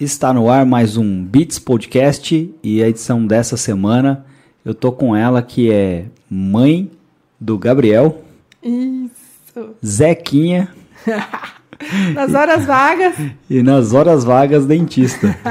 Está no ar mais um Beats Podcast e a edição dessa semana eu tô com ela que é mãe do Gabriel, Isso. Zequinha Nas horas vagas. e nas horas vagas dentista.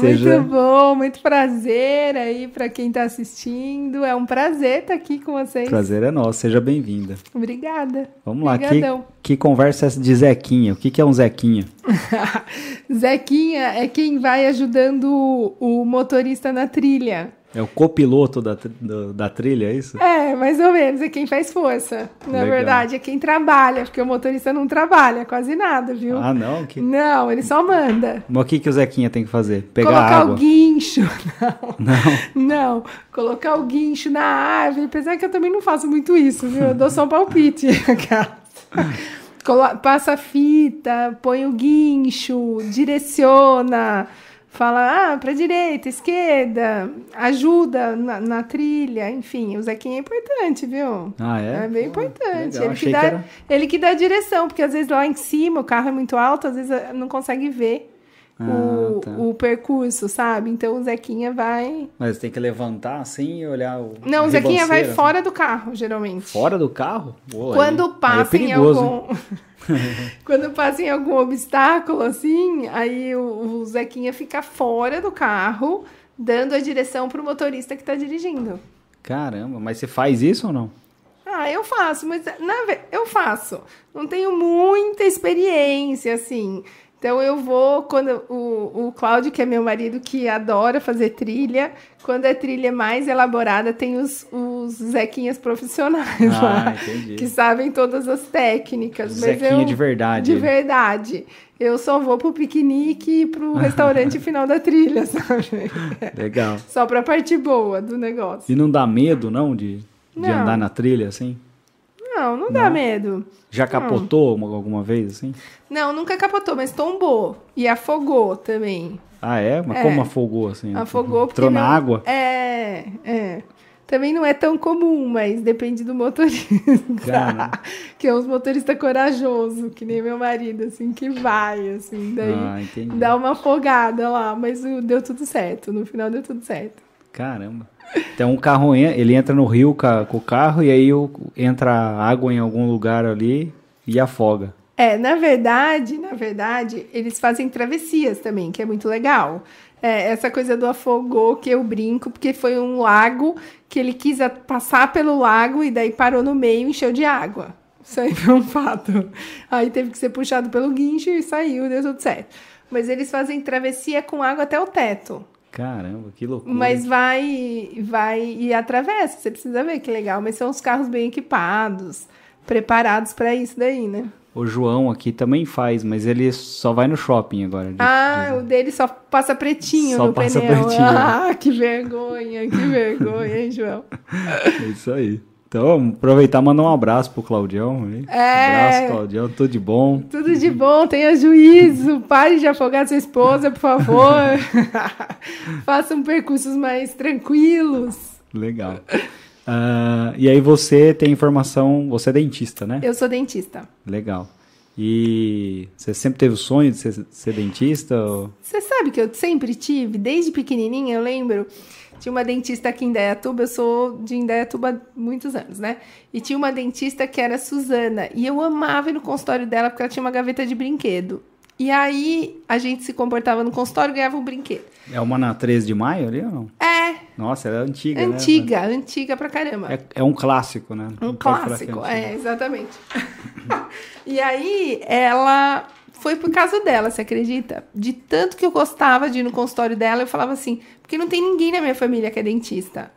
Muito bom, muito prazer aí para quem tá assistindo. É um prazer estar aqui com vocês. prazer é nosso, seja bem-vinda. Obrigada. Vamos lá, que, Obrigadão. que conversa é de Zequinha? O que, que é um Zequinha? Zequinha é quem vai ajudando o motorista na trilha. É o copiloto da, do- da trilha, é isso? É, mais ou menos, é quem faz força. Na Legal. verdade, é quem trabalha, porque o motorista não trabalha quase nada, viu? Ah, não? Que... Não, ele só manda. Mas o que, que o Zequinha tem que fazer? Pegar colocar água? o guincho. Não. Não. Não, colocar o guincho na árvore, apesar que eu também não faço muito isso, viu? Eu dou só um palpite. Passa a fita, põe o guincho, direciona, fala, ah, pra direita, esquerda, ajuda na, na trilha, enfim, o Zequinha é importante, viu? Ah, é? É bem importante. legal, Ele, achei que dá, que era- ele que dá a direção, porque às vezes lá em cima o carro é muito alto, às vezes não consegue ver o, Ah, tá. o percurso, sabe? Então o Zequinha vai. Mas tem que levantar assim e olhar o. Não, o Zequinha vai ribanceira, fora do carro, geralmente. assim. Fora do carro? Pô, Quando aí- aí passa é em perigoso, hein? algum. Quando passa em algum obstáculo, assim, aí o, o Zequinha fica fora do carro, dando a direção pro motorista que tá dirigindo. Caramba, mas você faz isso ou não? Ah, eu faço, mas na, eu faço. Não tenho muita experiência, assim. Então eu vou, quando o, o Cláudio, que é meu marido, que adora fazer trilha, quando a trilha é mais elaborada, tem os, os Zequinhas profissionais Ah, lá, entendi. que sabem todas as técnicas. mas Zequinha eu- de verdade. De verdade. Eu só vou pro piquenique e pro restaurante final da trilha, sabe? Legal. Só pra parte boa do negócio. E não dá medo, não, de, de Não. andar na trilha assim? Não, não dá medo. Já capotou uma- alguma vez assim? Não, nunca capotou, mas tombou. E afogou também. Ah, é? Mas É. como afogou assim? Afogou porque. Entrou na não- água? É, é. Também não é tão comum, mas depende do motorista. Que é uns motorista corajoso, que nem meu marido, assim, que vai, assim. Daí Ah, dá uma afogada lá, mas deu tudo certo. No final deu tudo certo. Caramba. Então o carro, ele entra no rio com o carro e aí entra água em algum lugar ali e afoga. É, na verdade, na verdade, eles fazem travessias também, que é muito legal. É, essa coisa do afogou que eu brinco, porque foi um lago que ele quis passar pelo lago e daí parou no meio e encheu de água. Isso aí foi um fato. Aí teve que ser puxado pelo guincho e saiu, deu tudo certo. Mas eles fazem travessia com água até o teto. Caramba, que loucura. Mas vai, vai e atravessa, você precisa ver que legal. Mas são os carros bem equipados, preparados para isso daí, né? O João aqui também faz, mas ele só vai no shopping agora. de- Ah, o dele só passa pretinho Só no passa pneu. pretinho. Ah, que vergonha, que vergonha, hein, João? É isso aí. Então, aproveitar e mandar um abraço pro Claudião. Aí. É. Abraço, Claudião, tudo de bom. Tudo de bom, tenha juízo, pare de afogar sua esposa, por favor. Façam percursos mais tranquilos. Legal. Ah, e aí você tem informação, você é dentista, né? Eu sou dentista. Legal. E você sempre teve o sonho de ser, ser dentista? ou- Você sabe que eu sempre tive, desde pequenininha, eu lembro, tinha uma dentista aqui em Indaiatuba, eu sou de Indaiatuba há muitos anos, né? E tinha uma dentista que era Suzana, e eu amava ir no consultório dela porque ela tinha uma gaveta de brinquedo. E aí a gente se comportava no consultório e ganhava um brinquedo. É uma na 13 de maio ali ou não? É, Nossa, ela é antiga, né? antiga, antiga pra caramba. É, é um clássico, né? Um Não que clássico, antigo. é, exatamente. e aí, ela foi por causa dela, você acredita? De tanto que eu gostava de ir no consultório dela, eu falava assim, porque não tem ninguém na minha família que é dentista.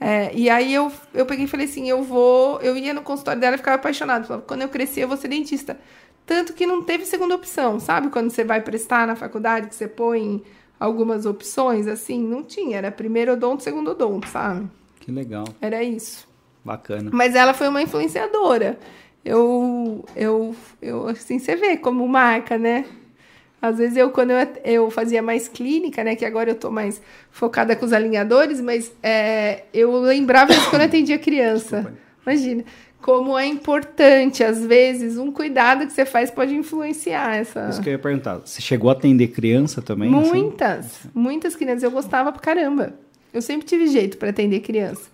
É, e aí eu, eu peguei e falei assim, eu vou, eu ia no consultório dela e ficava apaixonada. Falava, quando eu crescer, eu vou ser dentista. Tanto que não teve segunda opção, sabe? Quando você vai prestar na faculdade, que você põe algumas opções, assim, não tinha. Era primeiro odonto, segundo odonto, sabe? Que legal, Era isso. bacana. Mas ela foi uma influenciadora. Eu, eu, eu, assim, você vê como marca, né? Às vezes eu, quando eu, eu fazia mais clínica, né? Que agora eu tô mais focada com os alinhadores, mas é, eu lembrava isso quando eu atendia criança. Desculpa. Imagina. como é importante, às vezes, um cuidado que você faz pode influenciar essa. Isso que eu ia perguntar. Você chegou a atender criança também? assim? Muitas, muitas crianças. Eu gostava pra caramba. Eu sempre tive jeito para atender criança.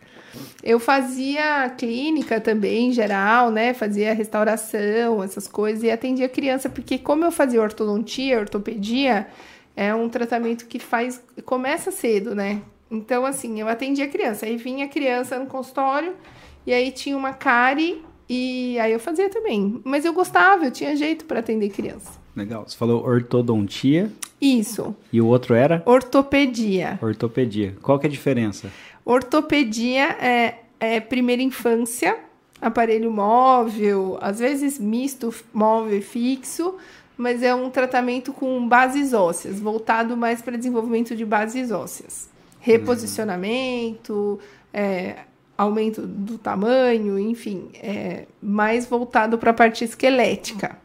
Eu fazia clínica também, em geral, né? Fazia restauração, essas coisas, e atendia criança, porque como eu fazia ortodontia, ortopedia, é um tratamento que faz. começa cedo, né? Então, assim, eu atendia criança. Aí vinha criança no consultório, e aí tinha uma cárie, e aí eu fazia também. Mas eu gostava, eu tinha jeito para atender criança. Legal. Você falou ortodontia Isso, e o outro era ortopedia. ortopedia. Qual que é a diferença? Ortopedia é, é primeira infância, aparelho móvel, às vezes misto móvel e fixo, mas é um tratamento com bases ósseas, voltado mais para desenvolvimento de bases ósseas. Reposicionamento, é, aumento do tamanho, enfim, é mais voltado para a parte esquelética.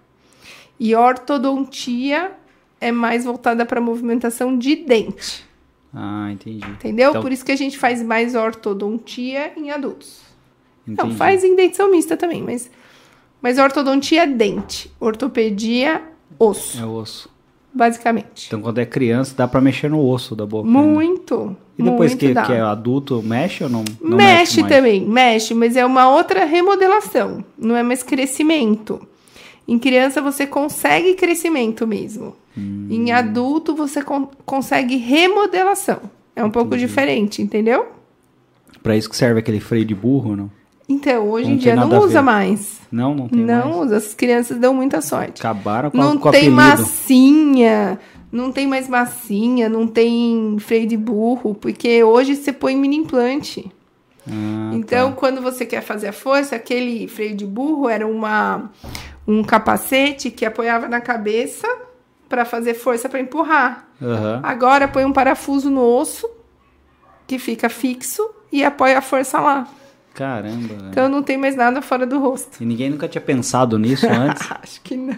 E ortodontia é mais voltada para movimentação de dente. Ah, entendi. Entendeu? Então- Por isso que a gente faz mais ortodontia em adultos. Não, Entendi. faz em dentição mista também, mas, mas ortodontia é dente. Ortopedia, osso, É osso. basicamente. Então, quando é criança, dá pra mexer no osso da boca. ainda. Muito. E depois que, que é adulto, mexe ou não? não mexe mais? também, mexe, mas é uma outra remodelação, não é mais crescimento. Em criança você consegue crescimento mesmo. Hum. Em adulto você con- consegue remodelação. É um pouco diferente, entendeu? Pra isso que serve aquele freio de burro, não? Então, hoje Não em dia não usa mais. Não, não tem Não mais. usa. As crianças dão muita sorte. Acabaram com, Não a, com o tem massinha, não tem mais massinha, não tem freio de burro, porque hoje você põe mini implante. Ah, Então, tá. quando você quer fazer a força, aquele freio de burro era uma, um capacete que apoiava na cabeça para fazer força para empurrar. Aham. Agora põe um parafuso no osso que fica fixo e apoia a força lá. Caramba. velho. Então não tem mais nada fora do rosto. E ninguém nunca tinha pensado nisso antes. Acho que não.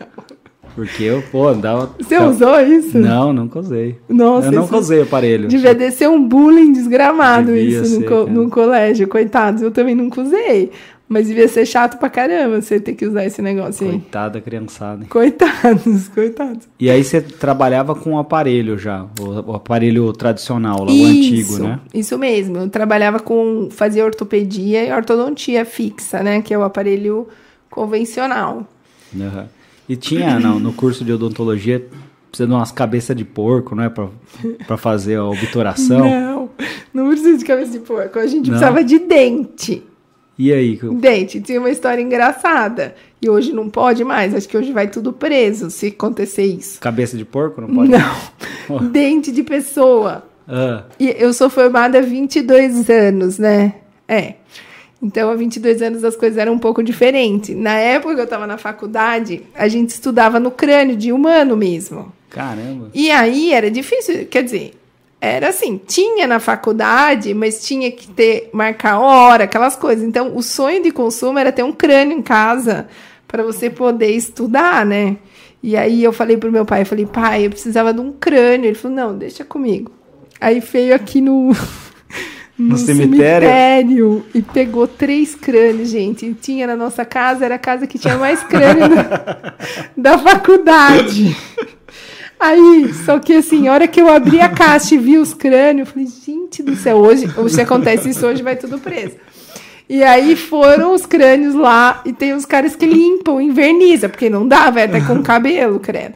Porque eu, pô, dava. Você usou isso? Não, nunca usei. Nossa, eu não isso usei aparelho. devia descer um bullying desgramado Devia isso no, ser, co- cara. no colégio, coitados. Eu também nunca usei. Mas devia ser chato pra caramba você ter que usar esse negócio aí. Coitada criançada. hein? Coitados, coitados. E aí você trabalhava com o aparelho já, o, aparelho tradicional, lá, o antigo, né? Isso mesmo. Eu trabalhava com. fazia ortopedia e ortodontia fixa, né? Que é o aparelho convencional. Aham. E tinha no, no curso de odontologia, precisa de umas cabeças de porco, né? Pra, pra fazer a obturação. Não, não precisa de cabeça de porco. A gente Não? precisava de dente. E aí? Dente, tinha uma história engraçada. E hoje não pode mais. Acho que hoje vai tudo preso se acontecer isso. Cabeça de porco? Não pode? Não. Dente de pessoa. Ah, E eu sou formada há 22 anos, né? É. Então, há 22 anos as coisas eram um pouco diferentes. Na época que eu estava na faculdade, a gente estudava no crânio de humano mesmo. caramba. E aí era difícil, quer dizer, era assim, tinha na faculdade, mas tinha que ter, marcar hora, aquelas coisas. Então, o sonho de consumo era ter um crânio em casa para você poder estudar, né? E aí eu falei pro meu pai, eu falei, pai, eu precisava de um crânio. Ele falou, não, deixa comigo. Aí veio aqui no, No cemitério? cemitério e pegou três crânios, gente. E tinha na nossa casa, era a casa que tinha mais crânio da, da faculdade. Aí, só que assim, a hora que eu abri a caixa e vi os crânios, eu falei, gente do céu, hoje, se acontece isso hoje, vai tudo preso. E aí foram os crânios lá, e tem os caras que limpam, inverniza, porque não dá, vai até com cabelo, credo.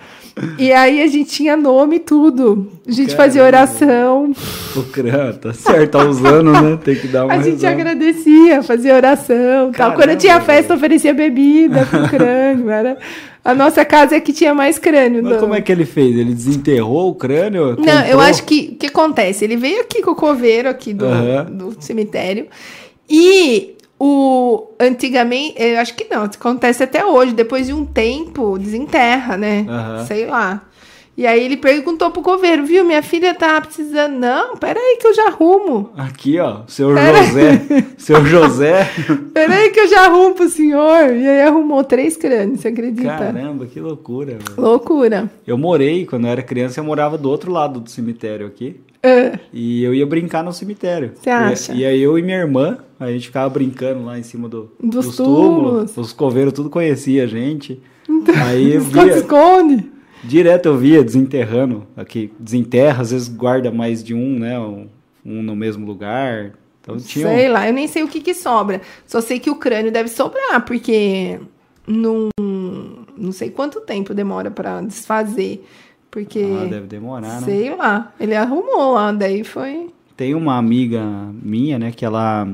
E aí a gente tinha nome e tudo. A gente fazia Caramba. oração, O crânio, tá certo, tá usando, né? Tem que dar uma a gente agradecia, fazia oração, tal. Quando tinha velho. festa, oferecia bebida pro crânio. Era... A nossa casa é que tinha mais crânio. Mas do- como é que ele fez? Ele desenterrou o crânio? Não, eu comprou? acho que o que acontece? Ele veio aqui com o coveiro aqui do, Aham. do cemitério e o antigamente, eu acho que não, acontece até hoje, depois de um tempo desenterra, né? Aham. Sei lá. E aí ele perguntou pro coveiro, viu? Minha filha tá precisando. Não, peraí que eu já arrumo. Aqui, ó, seu Pera- José. Seu José. Peraí que eu já arrumo pro senhor. E aí arrumou três crânios, você acredita? Caramba, que loucura, velho. Loucura. Eu morei, quando eu era criança, eu morava do outro lado do cemitério aqui. Ah, E eu ia brincar no cemitério. Você acha? E, e aí eu e minha irmã, a gente ficava brincando lá em cima do, Dos túmulos. Os coveiros tudo conhecia a gente. Aí eu esconde, via, esconde. Direto eu via desenterrando. Aqui, desenterra, às vezes guarda mais de um, né? Um, um no mesmo lugar. Então tinha. um- Sei lá, eu nem sei o que que sobra. Só sei que o crânio deve sobrar, porque não, não sei quanto tempo demora pra desfazer. Porque, Ah, deve demorar, né? sei lá, ele arrumou lá, daí foi... Tem uma amiga minha, né, que ela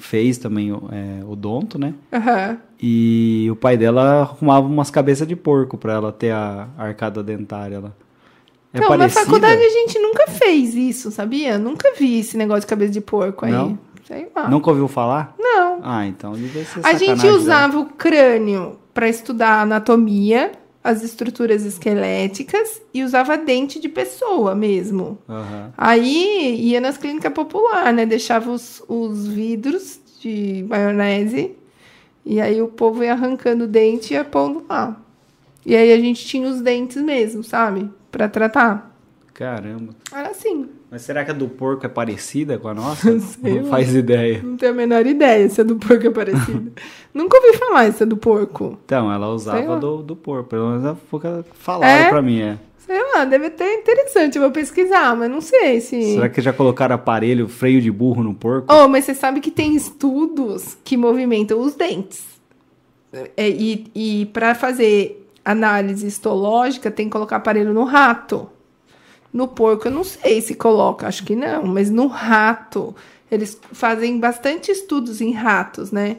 fez também o é, odonto, né? Aham. E o pai dela arrumava umas cabeças de porco pra ela ter a arcada dentária lá. É Não, na parecida? faculdade a gente nunca fez isso, sabia? Nunca vi esse negócio de cabeça de porco aí. Não? Sei lá. Nunca ouviu falar? Não. Ah, então devia ser A gente né? usava o crânio para estudar anatomia, as estruturas esqueléticas e usava dente de pessoa mesmo. Aham. Aí ia nas clínicas populares, né? Deixava os, os vidros de maionese e aí o povo ia arrancando o dente e ia pondo lá. E aí a gente tinha os dentes mesmo, sabe? Pra tratar. Caramba. Era assim. Mas será que a do porco é parecida com a nossa? Sei Não faz ideia. Não tenho a menor ideia se a do porco é parecida. Nunca ouvi falar essa do porco. Então, ela usava do, do porco. Pelo menos o que falaram É? pra mim, é. Sei lá, deve ter interessante. Eu vou pesquisar, mas não sei se. Será que já colocaram aparelho, freio de burro no porco? Oh, mas você sabe que tem estudos que movimentam os dentes. É, e e para fazer análise histológica, tem que colocar aparelho no rato. No porco, eu não sei se coloca, acho que não, mas no rato, eles fazem bastante estudos em ratos, né?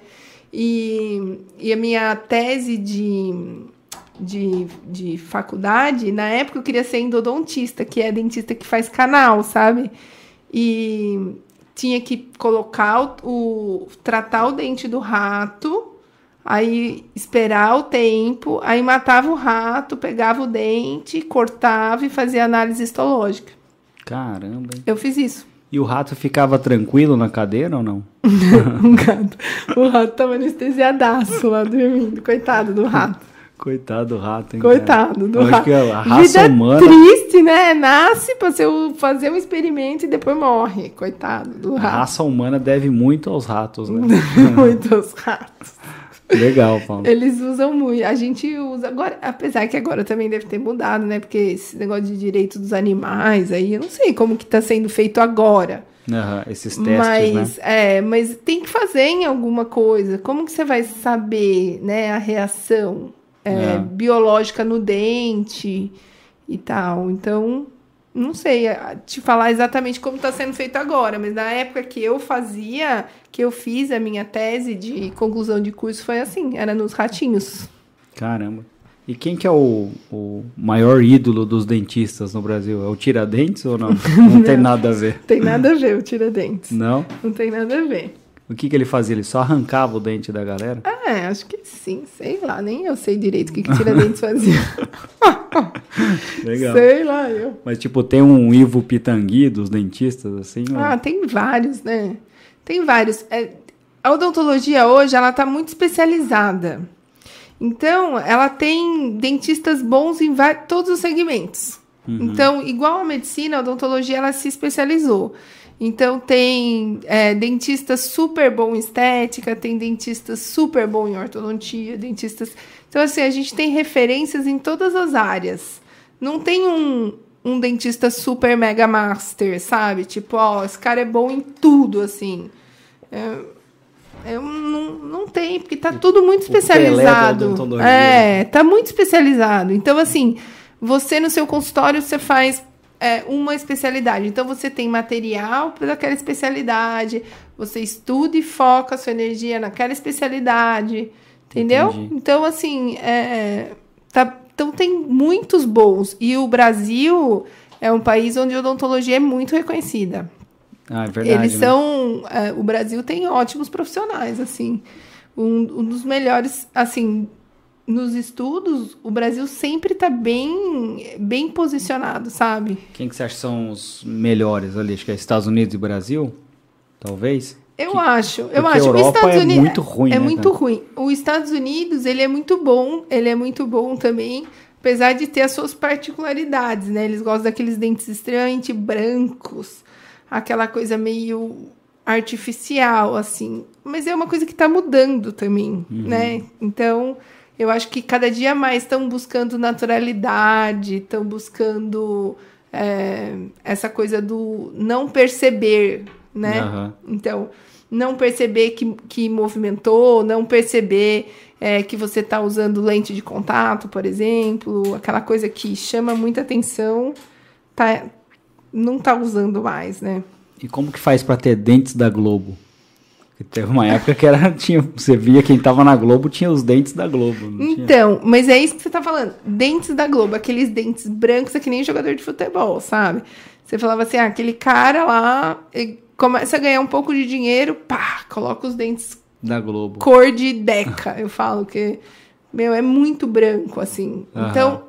E, e a minha tese de, de, de faculdade, na época eu queria ser endodontista, que é dentista que faz canal, sabe? E tinha que colocar o, o- tratar o dente do rato, aí esperar o tempo, aí matava o rato, pegava o dente, cortava e fazia análise histológica. Caramba, hein? Eu fiz isso. E o rato ficava tranquilo na cadeira ou não? Um gato. O rato tava anestesiadaço lá dormindo. Coitado do rato. Coitado do rato, hein? Coitado do rato. a raça Vida humana. triste, né? Nasce pra ser o- fazer um experimento e depois morre. Coitado do A rato. raça humana deve muito aos ratos, né? Muitos ratos. Legal, Paulo. Eles usam muito. A gente usa agora, apesar que agora também deve ter mudado, né? Porque esse negócio de direito dos animais aí, eu não sei como que tá sendo feito agora. Aham, esses testes, mas né? é, mas tem que fazer em alguma coisa. Como que você vai saber, né, a reação é, É. biológica no dente e tal? Então, não sei te falar exatamente como está sendo feito agora, mas na época que eu fazia, que eu fiz a minha tese de conclusão de curso foi assim, era nos ratinhos. Caramba. E quem que é o, o maior ídolo dos dentistas no Brasil? É o Tiradentes ou não? Não tem nada a ver. Tem nada a ver o tira-dentes. Não? Não tem nada a ver. O que que ele fazia? Ele só arrancava o dente da galera? É, acho que sim, sei lá, nem eu sei direito o que, que tira-dentes fazia. Legal. Sei lá, eu. Mas tipo, tem um Ivo Pitangui dos dentistas, assim? ou- Ah, tem vários, né? Tem vários. É, a odontologia hoje, ela tá muito especializada. Então, ela tem dentistas bons em todos os segmentos. Então, igual a medicina, a odontologia, ela se especializou. Então, tem é, dentista super bom em estética, tem dentista super bom em ortodontia, dentistas... Então, assim, a gente tem referências em todas as áreas. Não tem um, um dentista super mega master, sabe? Tipo, ó, esse cara é bom em tudo, assim. É, é não, não tem, porque tá tudo muito especializado. É, tá muito especializado. Então, assim, você no seu consultório, você faz é, uma especialidade. Então, você tem material para aquela especialidade, você estuda e foca a sua energia naquela especialidade, entendeu? Entendi. Então, assim, é, tá, então tem muitos bons. E o Brasil é um país onde a odontologia é muito reconhecida. Ah, é verdade. Eles né? são. é, o Brasil tem ótimos profissionais, assim. Um, um dos melhores, assim, nos estudos, o Brasil sempre está bem, bem posicionado, sabe? Quem que você acha que são os melhores ali? Acho que é Estados Unidos e Brasil? Talvez? Eu Que- acho, eu acho. Europa Estados é Unidos muito ruim, É né, muito cara? ruim. Os Estados Unidos, ele é muito bom, ele é muito bom também. apesar de ter as suas particularidades, né? Eles gostam daqueles dentes extremamente brancos, aquela coisa meio artificial, assim. Mas é uma coisa que está mudando também, uhum. né? Então, eu acho que cada dia mais estão buscando naturalidade, estão buscando é, essa coisa do não perceber, né? Uhum. Então, não perceber que, que movimentou, não perceber é, que você está usando lente de contato, por exemplo, aquela coisa que chama muita atenção, tá, não está usando mais, né? E como que faz para ter dentes da Globo? Teve uma época que era, tinha, você via quem tava na Globo tinha os dentes da Globo. Então, tinha? mas é isso que você tá falando. Dentes da Globo, aqueles dentes brancos, é que nem jogador de futebol, sabe? Você falava assim, ah, aquele cara lá começa a ganhar um pouco de dinheiro, pá, coloca os dentes da Globo. Cor de Deca, eu falo que, meu, é muito branco, assim. Uhum. Então,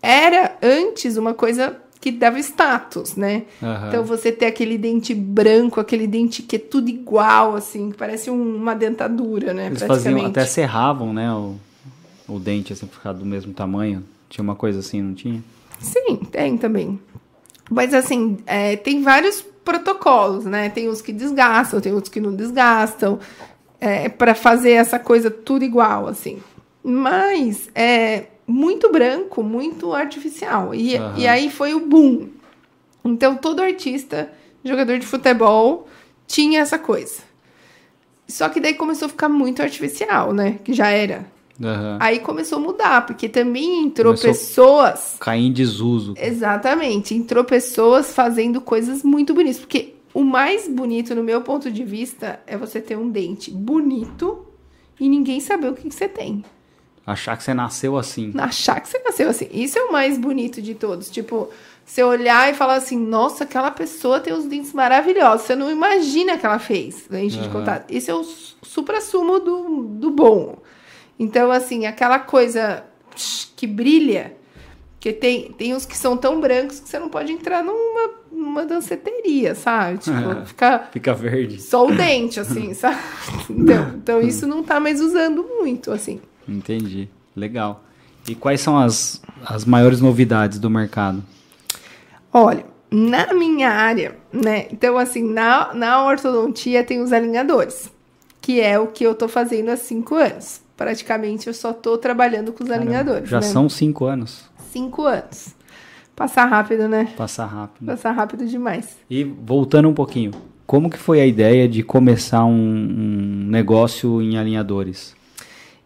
era antes uma coisa que dava status, né? Uhum. Então, você ter aquele dente branco, aquele dente que é tudo igual, assim, que parece um, uma dentadura, né? Eles faziam, até serravam, né, o, o dente, assim, ficar do mesmo tamanho. Tinha uma coisa assim, não tinha? Sim, tem também. Mas, assim, é, tem vários protocolos, né? Tem uns que desgastam, tem outros que não desgastam é, para fazer essa coisa tudo igual, assim. Mas é muito branco, muito artificial. E, uhum. e aí foi o boom. Então todo artista, jogador de futebol, tinha essa coisa. Só que daí começou a ficar muito artificial, né? Que já era. Uhum. Aí começou a mudar, porque também entrou começou pessoas. Cair em desuso. Exatamente. Entrou pessoas fazendo coisas muito bonitas. Porque o mais bonito, no meu ponto de vista, é você ter um dente bonito e ninguém saber o que, que você tem. Achar que você nasceu assim. Achar que você nasceu assim. Isso é o mais bonito de todos. Tipo, você olhar e falar assim, nossa, aquela pessoa tem os dentes maravilhosos. Você não imagina que ela fez lente uhum. de contato. Isso é o supra-sumo do, do bom. Então, assim, aquela coisa que brilha porque tem, tem uns que são tão brancos que você não pode entrar numa, numa danceteria, sabe? Tipo, é, fica, fica verde. Só o dente, assim, sabe? Então, então isso não tá mais usando muito, assim. Entendi. Legal. E quais são as, as maiores novidades do mercado? Olha, na minha área, né? Então, assim, na, na ortodontia tem os alinhadores, que é o que eu tô fazendo há cinco anos. Praticamente eu só tô trabalhando com os Caramba, alinhadores. Já né? são cinco anos cinco anos. Passar rápido, né? Passar rápido. Passar rápido demais. E voltando um pouquinho, como que foi a ideia de começar um, um negócio em alinhadores?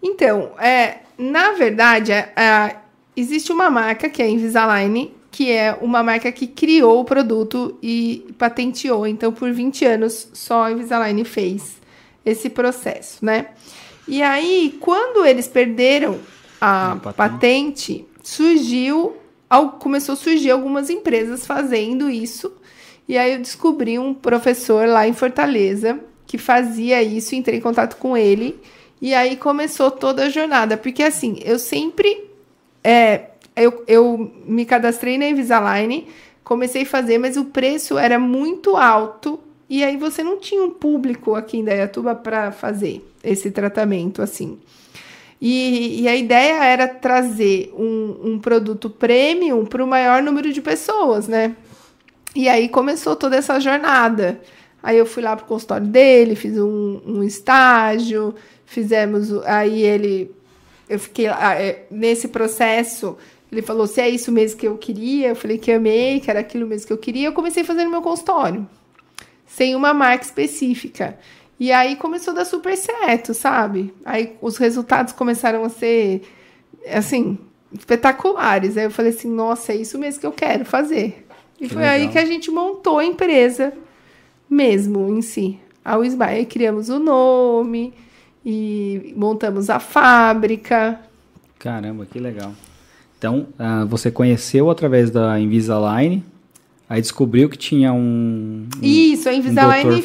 Então, é, na verdade, é, é, existe uma marca que é a Invisalign, que é uma marca que criou o produto e patenteou. Então, por 20 anos, só a Invisalign fez esse processo, né? E aí, quando eles perderam a patente, patente surgiu, começou a surgir algumas empresas fazendo isso. E aí eu descobri um professor lá em Fortaleza que fazia isso, entrei em contato com ele. E aí começou toda a jornada. Porque assim, eu sempre. É, eu, eu me cadastrei na Invisalign, comecei a fazer, mas o preço era muito alto. E aí você não tinha um público aqui em Dayatuba para fazer esse tratamento assim. E, e, a ideia era trazer um, um produto premium para o maior número de pessoas, né? E aí começou toda essa jornada. Aí eu fui lá para o consultório dele, fiz um, um, estágio, fizemos. Aí ele. Eu fiquei é, nesse processo. Ele falou se é isso mesmo que eu queria. Eu falei que amei, que era aquilo mesmo que eu queria. Eu comecei a fazer no meu consultório, sem uma marca específica. E aí começou a dar super certo, sabe? Aí os resultados começaram a ser, assim, espetaculares. Aí eu falei assim, nossa, é isso mesmo que eu quero fazer. E que foi legal. aí que a gente montou a empresa mesmo em si. A Wisby. Criamos o nome e montamos a fábrica. Caramba, que legal. Então, uh, você conheceu através da Invisalign, aí descobriu que tinha um. um Isso, a Invisalign um doutor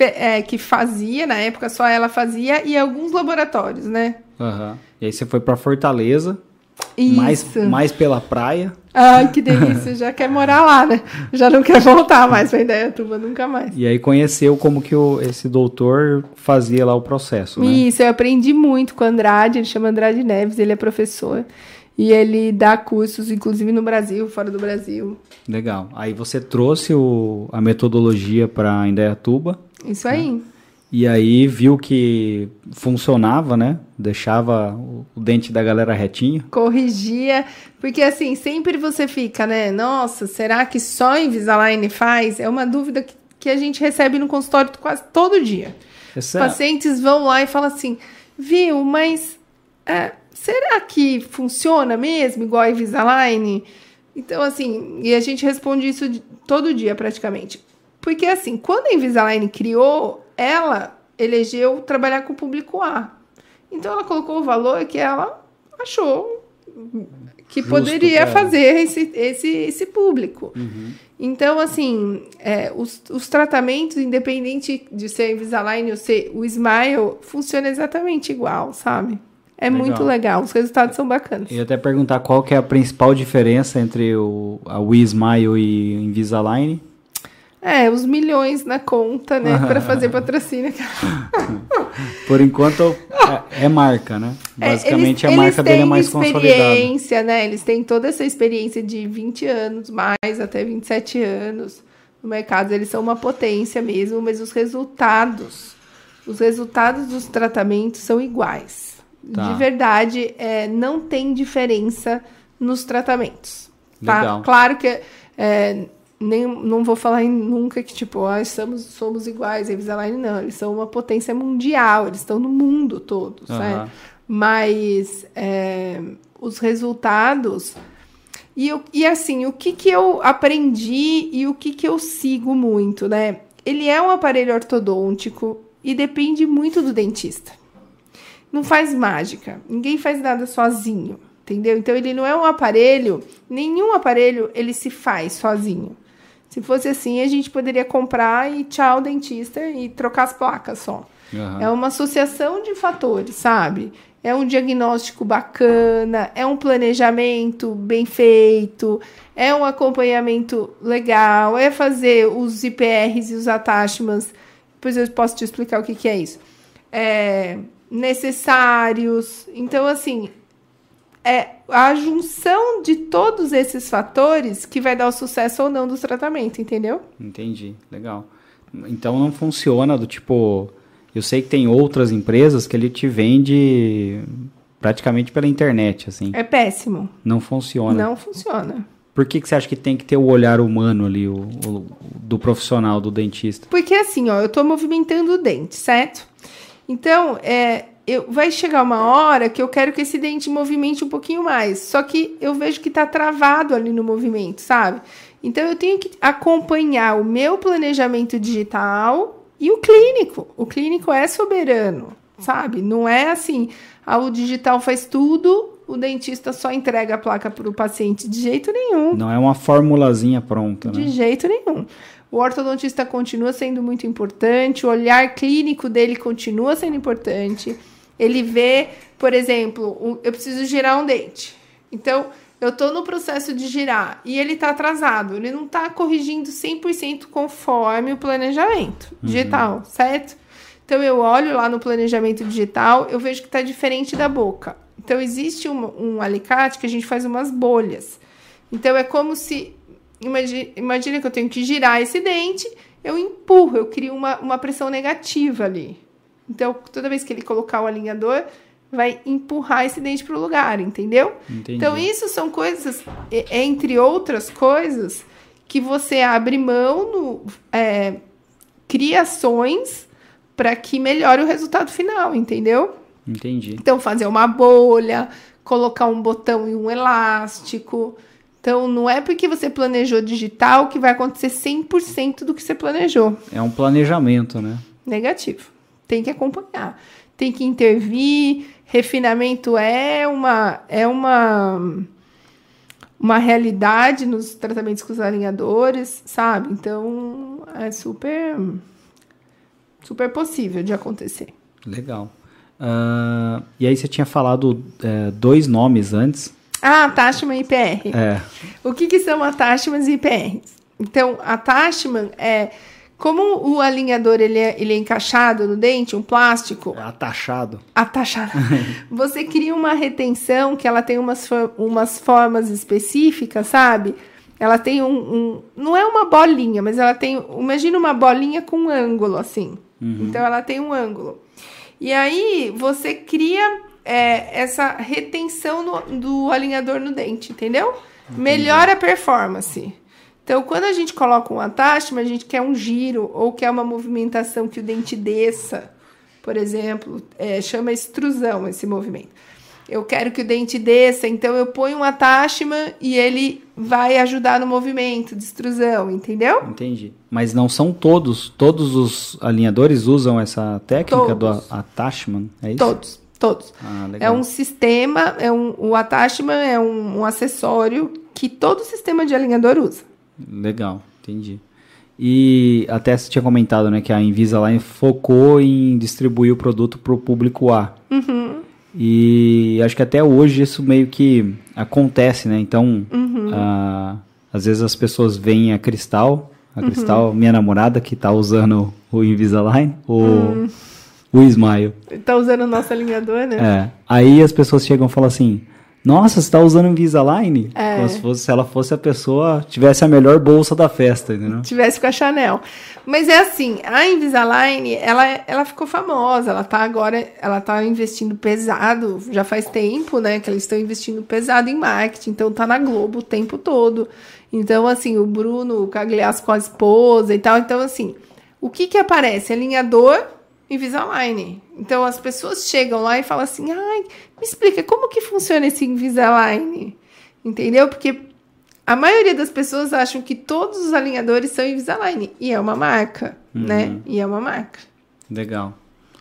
é, que fazia, na época só ela fazia, e alguns laboratórios, né? Uhum. E aí você foi para Fortaleza, Isso. Mais, mais pela praia. Ai, que delícia, já quer morar lá, né? Já não quer voltar mais pra Indaiatuba, nunca mais. E aí conheceu como que o, esse doutor fazia lá o processo, né? Isso, eu aprendi muito com o Andrade, ele chama Andrade Neves, ele é professor. E ele dá cursos, inclusive no Brasil, fora do Brasil. Legal. Aí você trouxe o, a metodologia para Indaiatuba. Isso aí. E aí viu que funcionava, né? Deixava o, dente da galera retinho. Corrigia, porque assim, sempre você fica, né? Nossa, será que só Invisalign faz? É uma dúvida que, que a gente recebe no consultório quase todo dia. Essa- Pacientes vão lá e falam assim, viu, mas é, será que funciona mesmo igual a Invisalign? Então, assim, e a gente responde isso todo dia praticamente. Porque, assim, quando a Invisalign criou, ela elegeu trabalhar com o público A. Então, ela colocou o valor que ela achou que Justo poderia ela. fazer esse, esse, esse público. Então, assim, é, os, os tratamentos, independente de ser Invisalign ou ser o Smile, funciona exatamente igual, sabe? É Legal. muito legal, os resultados são bacanas. Ia até perguntar qual que é a principal diferença entre o, a Wii Smile e o Invisalign. É, os milhões na conta, né, para fazer patrocínio. Por enquanto, é, é marca, né? É, Basicamente, eles- a marca eles dele é têm mais consolidada. experiência, né? Eles têm toda essa experiência de 20 anos, mais até 27 anos no mercado. Eles são uma potência mesmo, mas os resultados, os resultados dos tratamentos são iguais. Tá. De verdade, é, não tem diferença nos tratamentos. Tá? Legal. Claro que é, nem, não vou falar nunca que, tipo, ah, somos, somos iguais Invisalign, não. Eles são uma potência mundial, eles estão no mundo todo, Aham. certo? Mas é, os resultados. E, eu- e assim, o que, que eu aprendi e o que, que eu sigo muito, né? Ele é um aparelho ortodôntico e depende muito do dentista. Não faz mágica. Ninguém faz nada sozinho, entendeu? Então ele não é um aparelho, nenhum aparelho ele se faz sozinho. Se fosse assim, a gente poderia comprar e tchau dentista e trocar as placas só. Aham. É uma associação de fatores, sabe? É um diagnóstico bacana, é um planejamento bem feito, é um acompanhamento legal, é fazer os IPRs e os attachments. Depois eu posso te explicar o que, que é isso. É, necessários. Então, assim, é a junção de todos esses fatores que vai dar o sucesso ou não do tratamento, entendeu? Entendi, legal. Então não funciona do tipo. Eu sei que tem outras empresas que ele te vende praticamente pela internet, assim. É péssimo. Não funciona. Não funciona. Por que, que você acha que tem que ter o olhar humano ali, o, o- do profissional, do dentista? Porque assim, ó, eu tô movimentando o dente, certo? Então, é, eu, vai chegar uma hora que eu quero que esse dente movimente um pouquinho mais. Só que eu vejo que tá travado ali no movimento, sabe? Então eu tenho que acompanhar o meu planejamento digital e o clínico. O clínico é soberano, sabe? Não é assim, ah, o digital faz tudo, o dentista só entrega a placa para o paciente de jeito nenhum. Não é uma formulazinha pronta, De né? jeito nenhum. O ortodontista continua sendo muito importante, o olhar clínico dele continua sendo importante. Ele vê, por exemplo, eu preciso girar um dente. Então, eu estou no processo de girar e ele está atrasado. Ele não está corrigindo 100% conforme o planejamento digital, certo? Então, eu olho lá no planejamento digital, eu vejo que está diferente da boca. Então, existe um, um alicate que a gente faz umas bolhas. Então, é como se Imagina, imagina que eu tenho que girar esse dente, eu empurro, eu crio uma, uma pressão negativa ali. Então, toda vez que ele colocar o alinhador, vai empurrar esse dente para o lugar, entendeu? Entendi. Então, isso são coisas, entre outras coisas, que você abre mão, no, é, criações para que melhore o resultado final, entendeu? Entendi. Então, fazer uma bolha, colocar um botão e um elástico. Então, não é porque você planejou digital que vai acontecer 100% do que você planejou. É um planejamento, né? Negativo. Tem que acompanhar. Tem que intervir. Refinamento é uma é uma uma realidade nos tratamentos com os alinhadores, sabe? Então, é super super possível de acontecer. Legal. Ah, e aí você tinha falado é, dois nomes antes. Ah, Attachment e IPR. É. O que, que são attachments e IPRs? Então, attachment é Como o alinhador ele é, ele é encaixado no dente, um plástico, É atachado. atachado, você cria uma retenção que ela tem umas, umas formas específicas, sabe? Ela tem um, um- Não é uma bolinha, mas ela tem. Imagina uma bolinha com um ângulo, assim. Então ela tem um ângulo. E aí você cria é, essa retenção no- do alinhador no dente, entendeu? Melhora a performance. Então, quando a gente coloca um attachment, a gente quer um giro ou quer uma movimentação que o dente desça, por exemplo, é, chama extrusão esse movimento. Eu quero que o dente desça, então eu ponho um attachment e ele vai ajudar no movimento de extrusão, entendeu? Entendi. Mas não são todos, todos os alinhadores usam essa técnica Todos. do attachment, é isso? Todos, todos. Ah, É um sistema, é um, o attachment é um, um acessório que todo sistema de alinhador usa. Legal, entendi. E até você tinha comentado, né, que a Invisalign focou em distribuir o produto para o público A. Uhum. E acho que até hoje isso meio que acontece, né? Então, Uhum. ah, às vezes as pessoas veem a Cristal, a Uhum. Cristal, minha namorada, que tá usando o Invisalign, o, Hum. o Smile. Tá usando o nosso alinhador, né? É. Aí as pessoas chegam e falam assim: Nossa, você tá usando Invisalign? É. Como se, fosse, se ela fosse a pessoa, tivesse a melhor bolsa da festa, entendeu? tivesse com a Chanel. Mas é assim, a Invisalign, ela, ela ficou famosa, ela tá agora, ela tá investindo pesado, já faz tempo, né, que eles estão investindo pesado em marketing, então tá na Globo o tempo todo. Então, assim, o Bruno Cagliasso com a esposa e tal, então, assim, o que que aparece? Alinhador Invisalign. Então, as pessoas chegam lá e falam assim, ai, me explica, como que funciona esse Invisalign? Entendeu? Porque a maioria das pessoas acham que todos os alinhadores são Invisalign. E é uma marca, né? E é uma marca. Legal.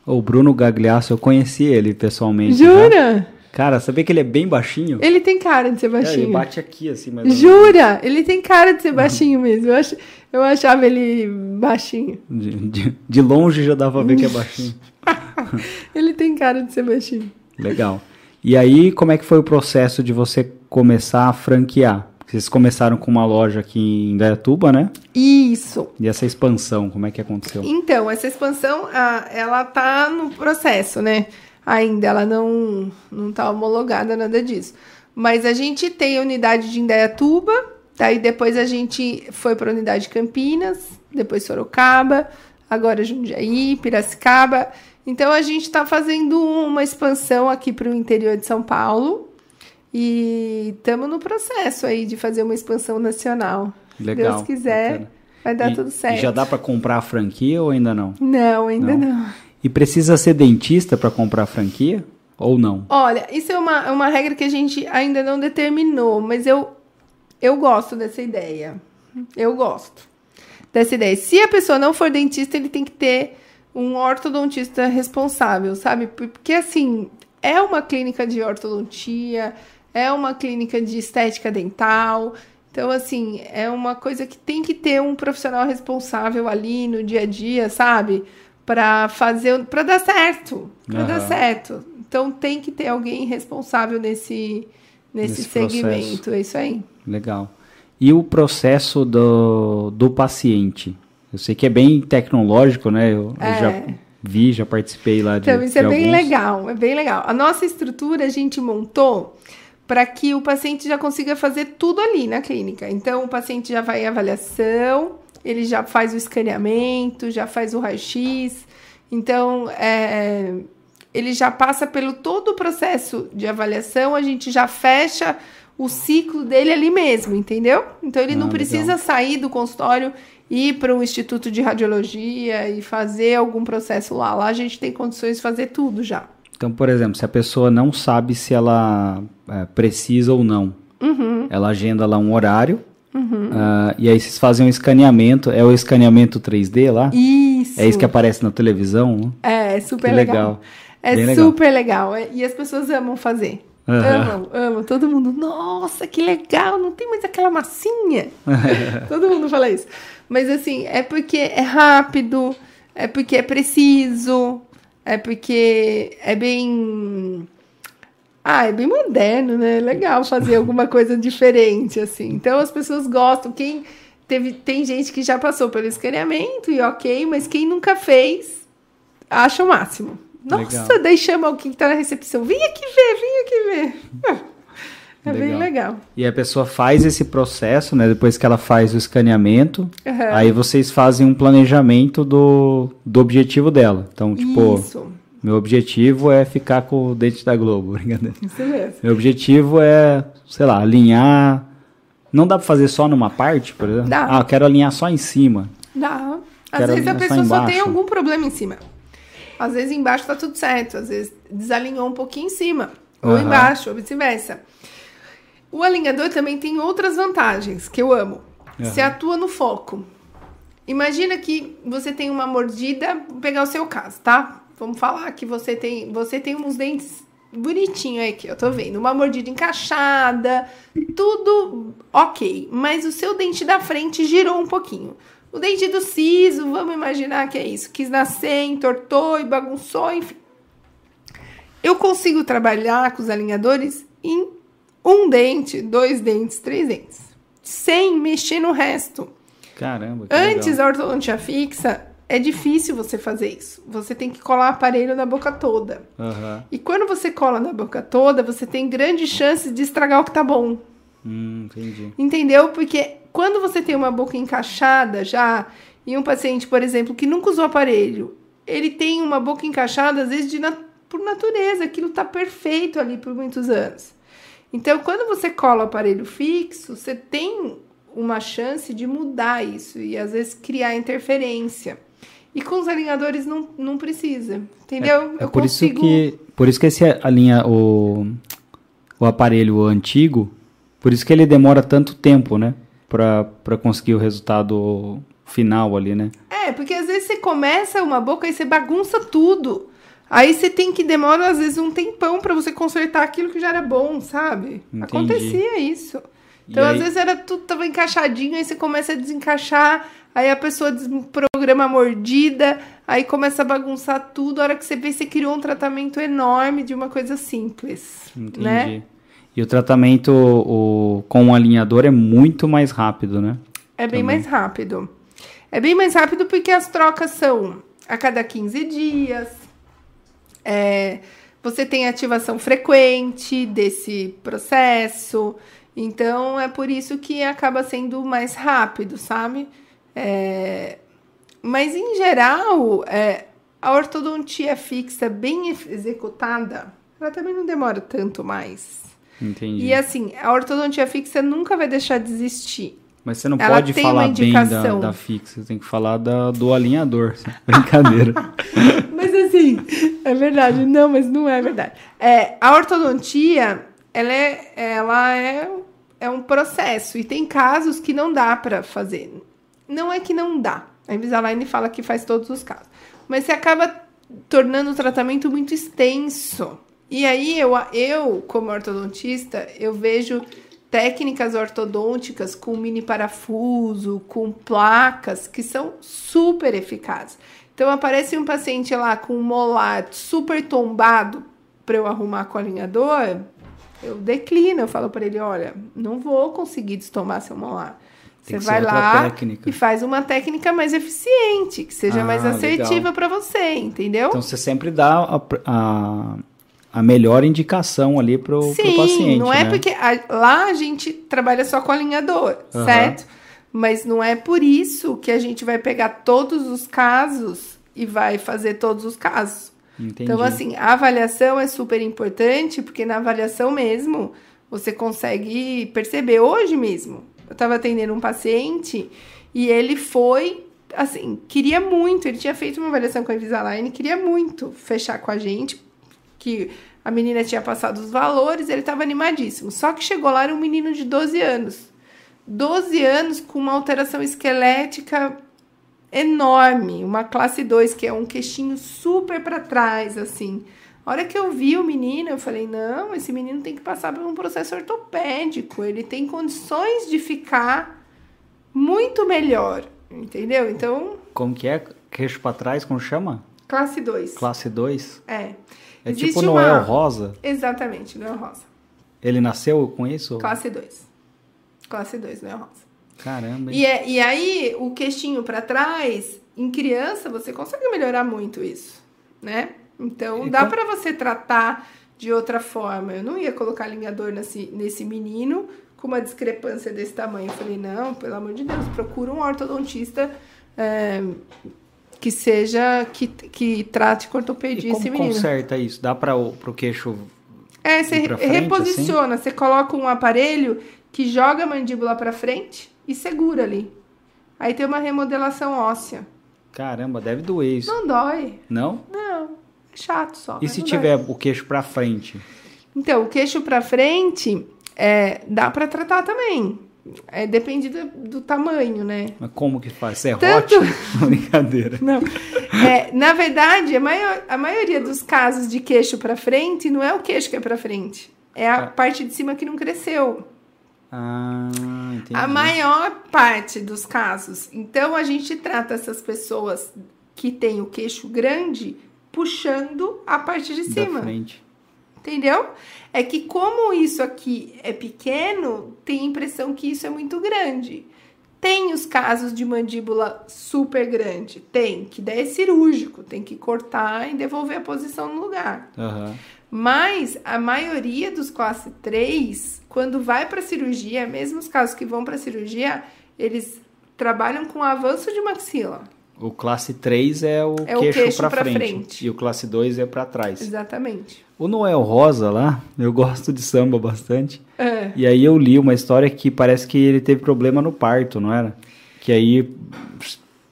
O Bruno Gagliasso, eu conheci ele pessoalmente. já. Jura? Cara, sabia que ele é bem baixinho? Ele tem cara de ser É, ele baixinho. bate aqui, assim, mas. Jura? Ele tem cara de ser baixinho mesmo. Eu, ach... eu achava ele baixinho. De, de- de longe já dá pra ver que é baixinho. Ele tem cara de ser baixinho. Legal. E aí, como é que foi o processo de você começar a franquear? Vocês começaram com uma loja aqui em Dayatuba, né? Isso. E essa expansão, como é que aconteceu? Então, essa expansão, ela tá no processo, né? Ainda ela não, não tá homologada, nada disso. Mas a gente tem a unidade de Indaiatuba, daí depois a gente foi para a unidade de Campinas, depois Sorocaba, agora Jundiaí, Piracicaba. Então a gente está fazendo uma expansão aqui para o interior de São Paulo e estamos no processo aí de fazer uma expansão nacional. Se Legal, Deus quiser, bacana. vai dar E- tudo certo. E já dá pra comprar a franquia ou ainda não? Não, ainda Não? não. E precisa ser dentista pra comprar a franquia? Ou não? Olha, isso é uma, é uma regra que a gente ainda não determinou, mas eu, eu gosto dessa ideia. Eu gosto dessa ideia. Se a pessoa não for dentista, ele tem que ter um ortodontista responsável, sabe? Porque, assim, é uma clínica de ortodontia, é uma clínica de estética dental. Então, assim, é uma coisa que tem que ter um profissional responsável ali no dia a dia, sabe? Para fazer, para dar certo, para dar Aham. certo. Então, tem que ter alguém responsável nesse, nesse, Nesse processo. segmento. É isso aí. Legal. E o processo do, do paciente? Eu sei que é bem tecnológico, né? Eu, eu É. já vi, já participei lá de Então, isso é de bem alguns. legal, é bem legal. A nossa estrutura a gente montou para que o paciente já consiga fazer tudo ali na clínica. Então, o paciente já vai em avaliação, ele já faz o escaneamento, já faz o raio-x. Então, é, ele já passa pelo todo o processo de avaliação, a gente já fecha o ciclo dele ali mesmo, entendeu? Então, ele Ah, não legal. precisa sair do consultório ir para um instituto de radiologia e fazer algum processo lá. Lá a gente tem condições de fazer tudo já. Então, por exemplo, se a pessoa não sabe se ela é, precisa ou não, Uhum. ela agenda lá um horário, ah, e aí vocês fazem um escaneamento, é o escaneamento 3D lá? Isso. É isso que aparece na televisão? né? É, é super Que legal. legal. É Bem legal. super legal. É- E as pessoas amam fazer. Aham. Amam, amam. Todo mundo, nossa, que legal, não tem mais aquela massinha. Todo mundo fala isso. Mas assim, é porque é rápido, é porque é preciso, é porque é bem. Ah, é bem moderno, né? É legal fazer alguma coisa diferente, assim. Então as pessoas gostam. Quem, teve, tem gente que já passou pelo escaneamento e ok, mas quem nunca fez, acha o máximo. Nossa, Legal. daí chama alguém que tá na recepção. Vem aqui ver, vem aqui ver. É bem Legal. legal. E a pessoa faz esse processo, né? Depois que ela faz o escaneamento, Aham. aí vocês fazem um planejamento do, do objetivo dela. Então, tipo, Isso, meu objetivo é ficar com o dente da Globo, brincadeira. isso mesmo. Meu objetivo é, sei lá, alinhar. Não dá pra fazer só numa parte, por exemplo? Dá. Ah, eu quero alinhar só em cima. Dá. Às Quero vezes a alinhar só pessoa só tem algum problema em cima. Às vezes embaixo tá tudo certo, às vezes desalinhou um pouquinho em cima, ou Aham. embaixo, ou vice-versa. O alinhador também tem outras vantagens que eu amo. Aham. Você atua no foco. Imagina que você tem uma mordida, vou pegar o seu caso, tá? Vamos falar que você tem, você tem uns dentes bonitinho aí que eu tô vendo, uma mordida encaixada, tudo ok, mas o seu dente da frente girou um pouquinho. O dente do siso, vamos imaginar que é isso, quis nascer, entortou e bagunçou, enfim. Eu consigo trabalhar com os alinhadores em um dente, dois dentes, três dentes, sem mexer no resto. Caramba, Antes legal. da ortodontia fixa, é difícil você fazer isso. Você tem que colar aparelho na boca toda. Aham. E quando você cola na boca toda, você tem grandes chances de estragar o que tá bom. Hum, entendi. Entendeu? Porque quando você tem uma boca encaixada já, e um paciente, por exemplo, que nunca usou aparelho, ele tem uma boca encaixada, às vezes, de na- por natureza, aquilo tá perfeito ali por muitos anos. Então, quando você cola o aparelho fixo, você tem uma chance de mudar isso e às vezes criar interferência. E com os alinhadores não, não precisa, entendeu? É por isso que por isso que esse alinha o o aparelho antigo, por isso que ele demora tanto tempo, né, Pra conseguir o resultado final ali, né? É, porque às vezes você começa uma boca e você bagunça tudo. Aí você tem que demora às vezes um tempão pra você consertar aquilo que já era bom, sabe? Entendi. Acontecia isso. Então, E às aí- vezes era tudo tava encaixadinho, aí você começa a desencaixar, aí a pessoa desprograma a mordida, aí começa a bagunçar tudo. A hora que você vê, você criou um tratamento enorme de uma coisa simples, Entendi. né? E o tratamento o, com o alinhador é muito mais rápido, né? É bem Também. mais rápido. É bem mais rápido porque as trocas são a cada 15 dias. É, você tem ativação frequente desse processo. Então, é por isso que acaba sendo mais rápido, sabe? É, mas, em geral, é, a ortodontia fixa bem ex- executada, ela também não demora tanto mais. Entendi. E assim, a ortodontia fixa nunca vai deixar de existir. Mas você não ela pode falar bem da, da fixa, você tem que falar da, do alinhador. Brincadeira. Mas assim, é verdade. Não, mas não é verdade. É, a ortodontia, ela é, ela é, é um processo. E tem casos que não dá pra fazer. Não é que não dá. A Invisalign fala que faz todos os casos. Mas você acaba tornando o tratamento muito extenso. E aí, eu, eu como ortodontista, eu vejo técnicas ortodônticas com mini parafuso, com placas, que são super eficazes. Então, aparece um paciente lá com um molar super tombado para eu arrumar com o alinhador, eu declino, eu falo para ele, olha, não vou conseguir destomar seu molar. Tem Você vai lá técnica. e faz uma técnica mais eficiente, que seja Ah, mais assertiva para você, entendeu? Então você sempre dá a, a, a melhor indicação ali pro Sim, paciente. não é né? porque a- lá a gente trabalha só com alinhador, Aham. certo? Mas não é por isso que a gente vai pegar todos os casos e vai fazer todos os casos. Entendi. Então, assim, a avaliação é super importante, porque na avaliação mesmo você consegue perceber. Hoje mesmo, eu estava atendendo um paciente e ele foi, assim, queria muito, ele tinha feito uma avaliação com a Invisalign, queria muito fechar com a gente, que a menina tinha passado os valores, ele estava animadíssimo. Só que chegou lá, era um menino de 12 anos. 12 anos com uma alteração esquelética enorme, uma classe 2, que é um queixinho super para trás, assim. A hora que eu vi o menino, eu falei: não, esse menino tem que passar por um processo ortopédico, ele tem condições de ficar muito melhor, entendeu? Então, Como que é? Queixo pra trás, como chama? classe 2. Classe 2? É. É Existe tipo Noel uma- Rosa? Exatamente, não é rosa. Ele nasceu com isso? Classe 2. Classe 2, não é rosa. Caramba. E, é- e aí, o queixinho pra trás, em criança, você consegue melhorar muito isso, né? Então, E dá como- pra você tratar de outra forma. Eu não ia colocar alinhador nesse, nesse menino com uma discrepância desse tamanho. Eu falei, não, pelo amor de Deus, procura um ortodontista é, que seja, que, que trate com ortopedia E como conserta isso? Dá para o queixo É, você assim? reposiciona, você coloca um aparelho que joga a mandíbula pra frente e segura ali. Aí tem uma remodelação óssea. Caramba, deve doer isso. Não dói. Não? Não, é chato só. E se tiver dói. o queixo pra frente? Então, o queixo pra frente, é, dá pra tratar também. É, depende do, do tamanho, né? Mas como que faz? Serrote? Tanto- Brincadeira. Não. É, na verdade, a, maior- a maioria dos casos de queixo pra frente não é o queixo que é pra frente. É a Ah. parte de cima que não cresceu. Ah, entendi. A maior parte dos casos. Então, a gente trata essas pessoas que têm o queixo grande puxando a parte de Da cima. frente. Entendeu? É que, como isso aqui é pequeno, tem a impressão que isso é muito grande. Tem os casos de mandíbula super grande. Tem, que daí é cirúrgico, tem que cortar e devolver a posição no lugar. Aham. Mas a maioria dos classe 3, quando vai para cirurgia, mesmo os casos que vão para cirurgia, eles trabalham com avanço de maxila. O classe 3 é o É queixo, queixo pra, pra frente. frente. E o classe 2 é pra trás. Exatamente. O Noel Rosa lá, eu gosto de samba bastante. É. E aí eu li uma história que parece que ele teve problema no parto, não era? Que aí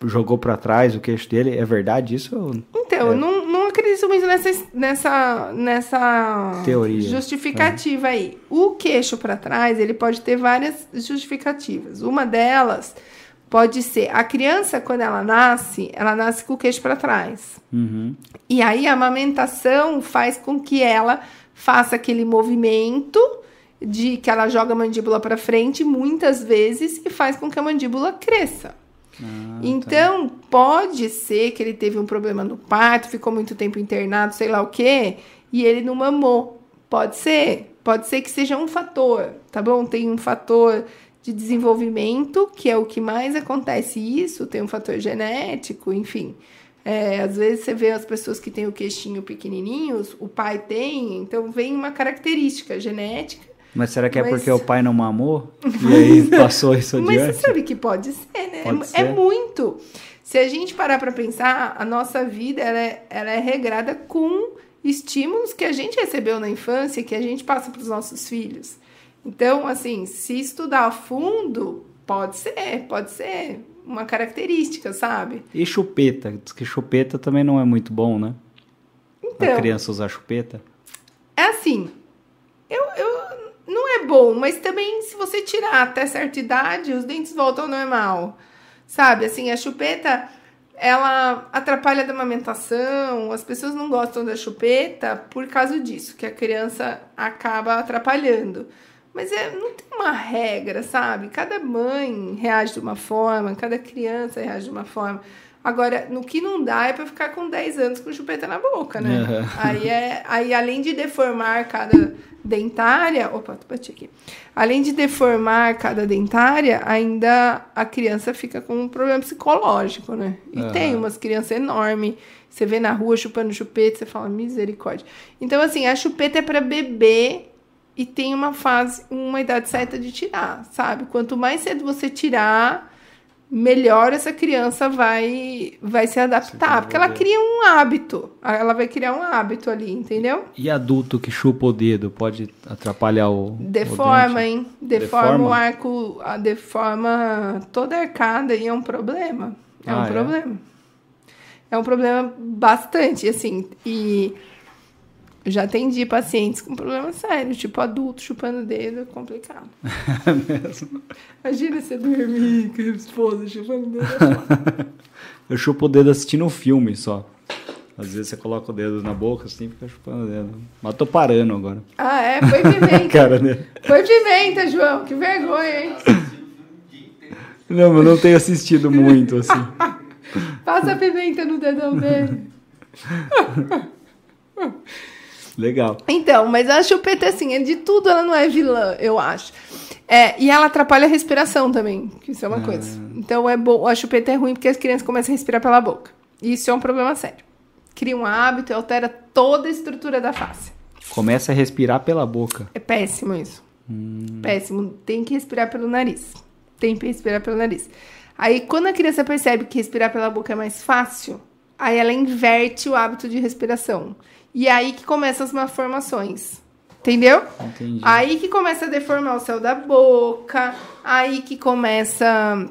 jogou pra trás o queixo dele. É verdade isso? Então, eu não, não acredito muito nessa, nessa, nessa Teoria. justificativa aí. O queixo para trás, ele pode ter várias justificativas. Uma delas pode ser a criança, quando ela nasce, ela nasce com o queixo para trás. Uhum. E aí a amamentação faz com que ela faça aquele movimento de que ela joga a mandíbula para frente muitas vezes e faz com que a mandíbula cresça. Ah, Então, pode ser que ele teve um problema no parto, ficou muito tempo internado, sei lá o quê, e ele não mamou. Pode ser. Pode ser que seja um fator, tá bom? Tem um fator de desenvolvimento, que é o que mais acontece isso, tem um fator genético, enfim. É, às vezes você vê as pessoas que têm o queixinho pequenininhos, o pai tem, então vem uma característica genética Mas será que é Mas- porque o pai não mamou? E aí passou isso Mas adiante? você sabe que pode ser, né? Pode é, ser. é muito. Se a gente parar para pensar, a nossa vida ela é, ela é regrada com estímulos que a gente recebeu na infância, que a gente passa para os nossos filhos. Então, assim, se estudar a fundo, pode ser, pode ser uma característica, sabe? E chupeta? Diz que chupeta também não é muito bom, né? A Então, criança usar chupeta. é assim, eu, eu não é bom, mas também se você tirar até certa idade, os dentes voltam ao normal. Sabe, assim, a chupeta, ela atrapalha a amamentação, as pessoas não gostam da chupeta por causa disso, que a criança acaba atrapalhando. Mas é, não tem uma regra, sabe? Cada mãe reage de uma forma, cada criança reage de uma forma. Agora, no que não dá é pra ficar com 10 anos com chupeta na boca, né? Uhum. Aí, é, aí, além de deformar cada dentária. Opa, bati aqui. Além de deformar cada dentária, ainda a criança fica com um problema psicológico, né? E Aham. tem umas crianças enormes. Você vê na rua chupando chupeta, você fala, misericórdia. Então, assim, a chupeta é para bebê e tem uma fase, uma idade certa de tirar, sabe? Quanto mais cedo você tirar, melhor essa criança vai vai se adaptar, porque ela cria um hábito. Ela vai criar um hábito ali, entendeu? E adulto que chupa o dedo pode atrapalhar o. o Deforma, dente? hein? Deforma, Deforma? o arco, a deforma toda a arcada e é um problema. É Ah, um é? problema. É um problema bastante, assim, e eu já atendi pacientes com problema sério, tipo adulto chupando o dedo, é complicado. mesmo. Imagina você dormir com a esposa chupando o dedo. é. Eu chupo o dedo assistindo um filme só. Às vezes você coloca o dedo na boca assim e fica chupando o dedo. Mas tô parando agora. ah, é? Foi pimenta. Cara, né? Foi pimenta, João. Que vergonha, hein? Não, eu não tenho assistido muito, assim. Passa pimenta no dedão dele. Legal. Então, mas a chupeta, assim, é de tudo ela não é vilã, eu acho. É, e ela atrapalha a respiração também, que isso é uma Ah. coisa. Então é bom, a chupeta é ruim porque as crianças começam a respirar pela boca. E isso é um problema sério. Cria um hábito e altera toda a estrutura da face. Começa a respirar pela boca. É péssimo isso. Hum. Péssimo. Tem que respirar pelo nariz. Tem que respirar pelo nariz. Aí, quando a criança percebe que respirar pela boca é mais fácil, aí ela inverte o hábito de respiração. E aí que começam as malformações. Entendeu? Entendi. Aí que começa a deformar o céu da boca, aí que começa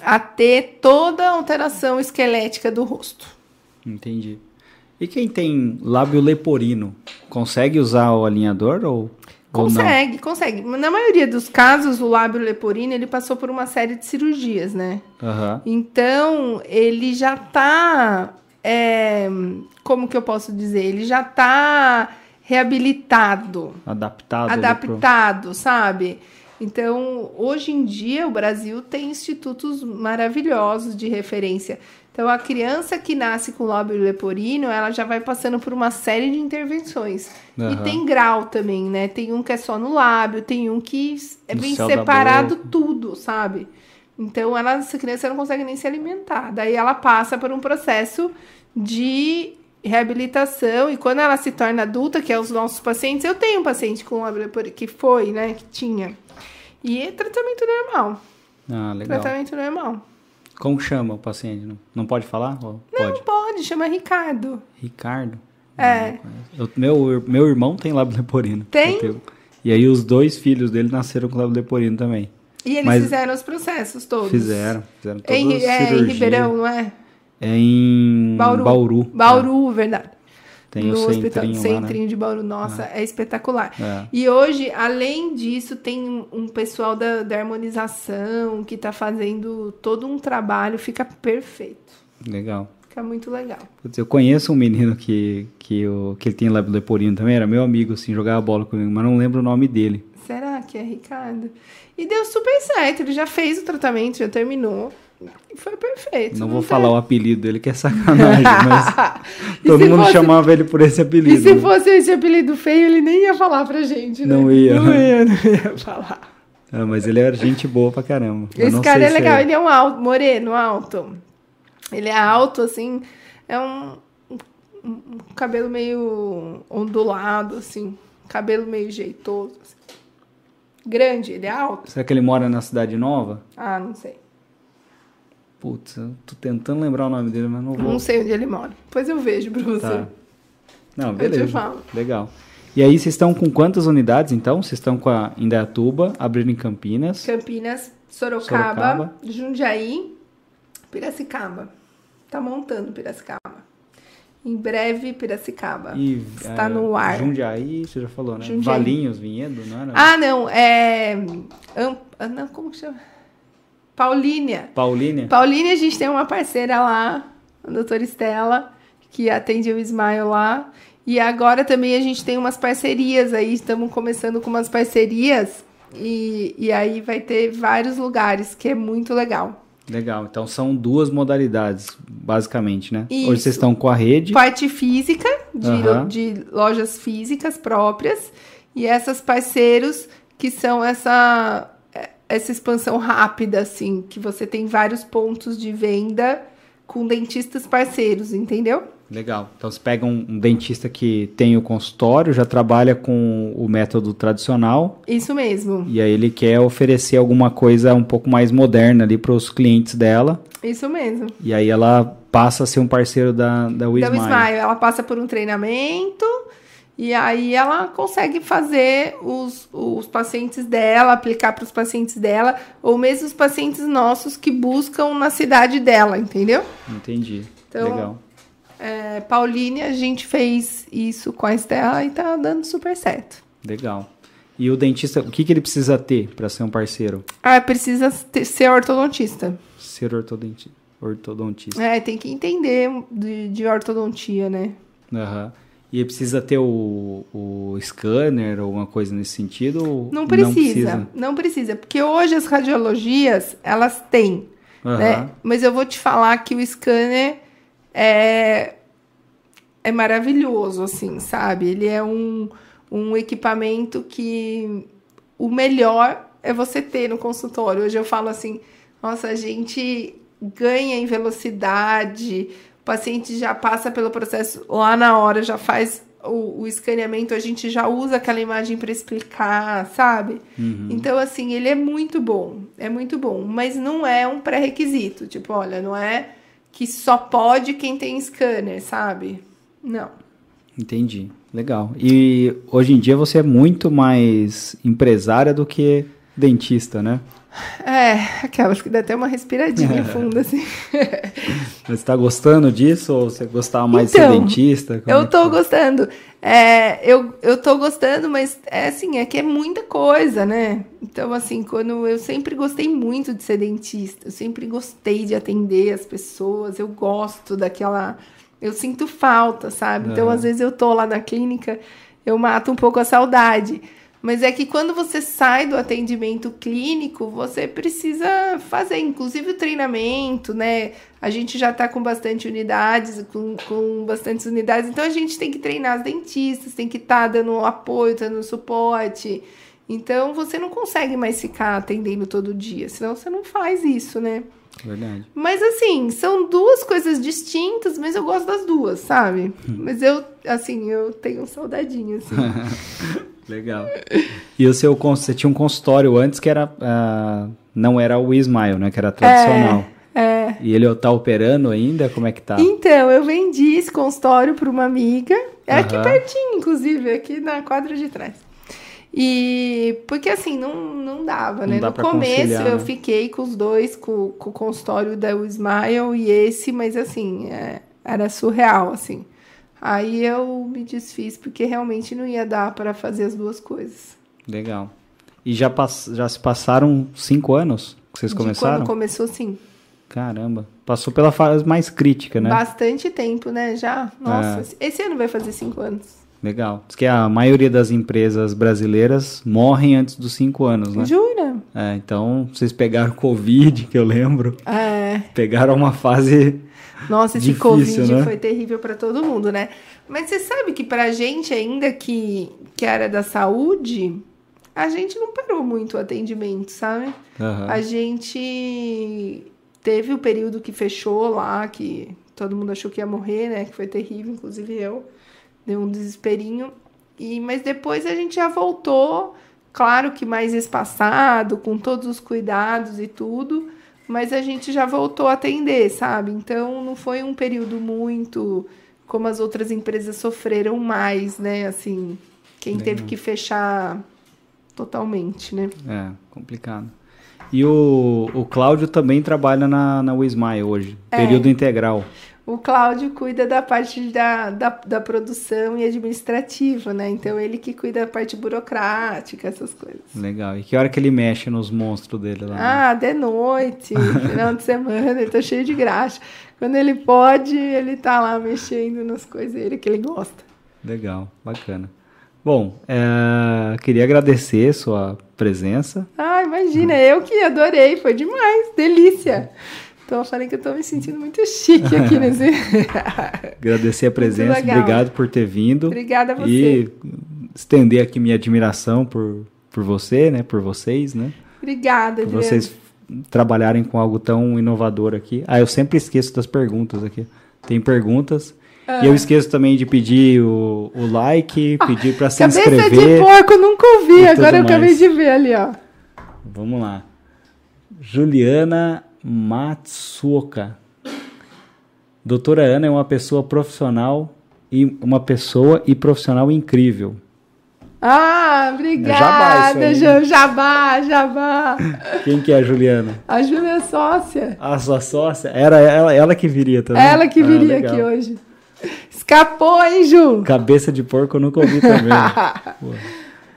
a ter toda a alteração esquelética do rosto. Entendi. E quem tem lábio leporino, consegue usar o alinhador ou? Consegue, consegue. Na maioria dos casos, o lábio leporino, ele passou por uma série de cirurgias, né? Aham. Então, ele já tá. é, como que eu posso dizer? Ele já tá reabilitado, Adaptado. ali pro- adaptado, sabe? Então, hoje em dia, o Brasil tem institutos maravilhosos de referência. Então, a criança que nasce com lábio leporino, ela já vai passando por uma série de intervenções. E Aham. tem grau também, né? Tem um que é só no lábio, tem um que é bem separado tudo, sabe? Então, ela, essa criança não consegue nem se alimentar. Daí, ela passa por um processo de reabilitação. E quando ela se torna adulta, que é os nossos pacientes, eu tenho um paciente com que foi, né? Que tinha. E é tratamento normal. Ah, legal. Tratamento normal. Como chama o paciente? Não, pode falar? Ou Não pode. pode, chama Ricardo. Ricardo? É. Eu- meu, meu irmão tem lábio leporino. Tem? E aí os dois filhos dele nasceram com lábio leporino também. E eles Mas- fizeram os processos todos. Fizeram. Fizeram todas Em, é, em. Ribeirão, não é? É em Bauru. Bauru. Bauru, verdade. Tem no o hospital centrinho lá, centrinho né? de Bauru. Nossa, é espetacular. É. E hoje, além disso, tem um- pessoal da, da harmonização que tá fazendo todo um trabalho, fica perfeito. Legal. Fica muito legal. Eu conheço um menino que, que, o, que ele tem lábio leporino também, era meu amigo, assim, jogava bola comigo, mas não lembro o nome dele. Será que é Ricardo? E deu super certo. Ele já fez o tratamento, já terminou. E foi perfeito. Não vou tem- falar o apelido dele, que é sacanagem, mas E todo mundo fosse- chamava ele por esse E apelido. se né? fosse esse apelido feio, ele nem ia falar pra gente, né? Não ia. Não ia, não ia falar. Ah, mas ele era gente boa pra caramba. Eu Esse não cara é legal, ele é um alto, moreno, alto. Ele é alto, assim, é um, um- um cabelo meio ondulado, assim, cabelo meio jeitoso. assim. Grande, ele é alto? Será que ele mora na Cidade Nova? Ah, não sei. Putz, eu tô tentando lembrar o nome dele, mas não vou. Não sei onde ele mora. Depois eu vejo pra você. Tá. Não, Eu te beleza. falo. Legal. E aí, vocês estão com quantas unidades, então? Vocês estão com a Indaiatuba, abrindo em Campinas. Campinas, Sorocaba, Sorocaba. Jundiaí, Piracicaba. Tá montando Piracicaba. Em breve, Piracicaba. E, Está eh, no ar. Jundiaí, você já falou, né? Jundiaí. Valinhos, Vinhedo, não era? Ah, não, é. Am- Não, como que chama? Paulínia. Paulínia? Paulínia, a gente tem uma parceira lá, a doutora Estela, que atende o Ismael lá. E agora também a gente tem umas parcerias aí, estamos começando com umas parcerias. E, e aí vai ter vários lugares, que é muito legal. Legal. Então são duas modalidades, basicamente, né? Isso. Hoje vocês estão com a rede. Parte física, de, Aham. de lojas físicas próprias, e essas parceiros que são essa, essa expansão rápida, assim, que você tem vários pontos de venda com dentistas parceiros, entendeu? Legal. Então você pega um, um dentista que tem o consultório, já trabalha com o método tradicional, Isso mesmo, e aí ele quer oferecer alguma coisa um pouco mais moderna ali para os clientes dela. isso mesmo. E aí ela passa a ser um parceiro da, da Da Wismile. Smile, ela passa por um treinamento e aí ela consegue fazer os, os pacientes dela, aplicar para os pacientes dela, ou mesmo os pacientes nossos que buscam na cidade dela, entendeu? Entendi. Então, Legal. É, Pauline, a gente fez isso com a Estela e tá dando super certo. Legal. E o dentista, o que, que ele precisa ter para ser um parceiro? Ah, precisa ter- ser ortodontista. Ser ortodonti ortodontista. É, tem que entender de, de ortodontia, né? Aham. E precisa ter o, o scanner ou alguma coisa nesse sentido? ou Não precisa, não precisa, porque hoje as radiologias, elas têm, Aham. né? Mas eu vou te falar que o scanner é, é maravilhoso, assim, sabe? Ele é um, um equipamento que o melhor é você ter no consultório. Hoje eu falo assim, nossa, a gente ganha em velocidade, o paciente já passa pelo processo lá na hora, já faz o, o escaneamento, a gente já usa aquela imagem para explicar, sabe? Uhum. Então, assim, ele é muito bom, é muito bom, mas não é um pré-requisito. Tipo, olha, não é que só pode quem tem scanner, sabe? Não. Entendi. Legal. E hoje em dia você é muito mais empresária do que dentista, né? É, aquelas que dá até uma respiradinha funda, assim. Você está gostando disso ou você gostava mais de ser Então, dentista? Como Eu é tô gostando. É, eu, eu tô gostando, mas é assim, é que é muita coisa, né? Então, assim, quando eu sempre gostei muito de ser dentista, eu sempre gostei de atender as pessoas, eu gosto daquela. Eu sinto falta, sabe? Então, às vezes eu tô lá na clínica, eu mato um pouco a saudade. Mas é que quando você sai do atendimento clínico, você precisa fazer, inclusive o treinamento, né? A gente já está com bastante unidades, com, com bastantes unidades, então a gente tem que treinar as dentistas, tem que estar dando apoio, dando suporte. Então você não consegue mais ficar atendendo todo dia, senão você não faz isso, né? Verdade. Mas assim, são duas coisas distintas, mas eu gosto das duas, sabe? Mas eu, assim, eu tenho saudadinho, assim. Legal. E o seu você tinha um consultório antes que era ah, não era o Ismael, né? Que era tradicional. É. E ele tá operando ainda? Como é que tá? Então, eu vendi esse consultório para uma amiga. É aqui Aham. pertinho, inclusive, aqui na quadra de trás. E porque assim, não, não dava, né? no começo eu né? fiquei com os dois, com, com o consultório da Smile e esse, mas assim, é, era surreal, assim. Aí eu me desfiz porque realmente não ia dar para fazer as duas coisas. Legal. E já, pass- já se passaram cinco anos que vocês De começaram? quando começou, sim. Caramba. Passou pela fase mais crítica, né? Bastante tempo, né? Já. Nossa, É. esse ano vai fazer cinco anos. Legal. Diz que a maioria das empresas brasileiras morrem antes dos cinco anos, né? Jura? É, então, vocês pegaram Covid, que eu lembro. É. Pegaram uma fase. Nossa, esse Difícil, Covid né? foi terrível para todo mundo, né? Mas você sabe que pra gente, ainda que, que era da saúde, a gente não parou muito o atendimento, sabe? Aham. A gente teve o período que fechou lá, que todo mundo achou que ia morrer, né? Que foi terrível, inclusive eu. Deu um desesperinho. E, mas depois a gente já voltou, claro que mais espaçado, com todos os cuidados e tudo, mas a gente já voltou a atender, sabe? Então não foi um período muito como as outras empresas sofreram mais, né? Assim, quem teve que fechar totalmente, né? É, complicado. E o, o Cláudio também trabalha na, na Wismile hoje, É. período integral. O Cláudio cuida da parte da, da, da produção e administrativa, né? Então ele que cuida da parte burocrática, essas coisas. Legal. E que hora que ele mexe nos monstros dele lá? né? Ah, de noite, final de semana, ele tá cheio de graxa. Quando ele pode, ele tá lá mexendo nas coisas dele que ele gosta. Legal, bacana. Bom, é, queria agradecer sua presença. Ah, imagina, eu que adorei, foi demais, delícia. Então eu falei que eu tô me sentindo muito chique aqui nesse. Agradecer a presença. Obrigado por ter vindo. Obrigada a você. E estender aqui minha admiração por, por você, né? Por vocês, né? Obrigada, Por Adriano. vocês trabalharem com algo tão inovador aqui. Ah, eu sempre esqueço das perguntas aqui. Tem perguntas. Ah. E eu esqueço também de pedir o, o like, pedir para se Cabeça inscrever. de porco, nunca ouvi, agora eu tudo acabei mais. de ver ali, ó. Vamos lá. Juliana Matsuoka. Doutora Ana é uma pessoa profissional e uma pessoa e profissional incrível. Ah, jabá obrigada, Ju- Jabá, Jabá. Quem que é a Juliana? A Júlia é sócia. A sua sócia? Era ela, ela que viria também? Ela que Ah, viria legal. aqui hoje. Escapou, hein, Ju? Cabeça de porco eu nunca ouvi também.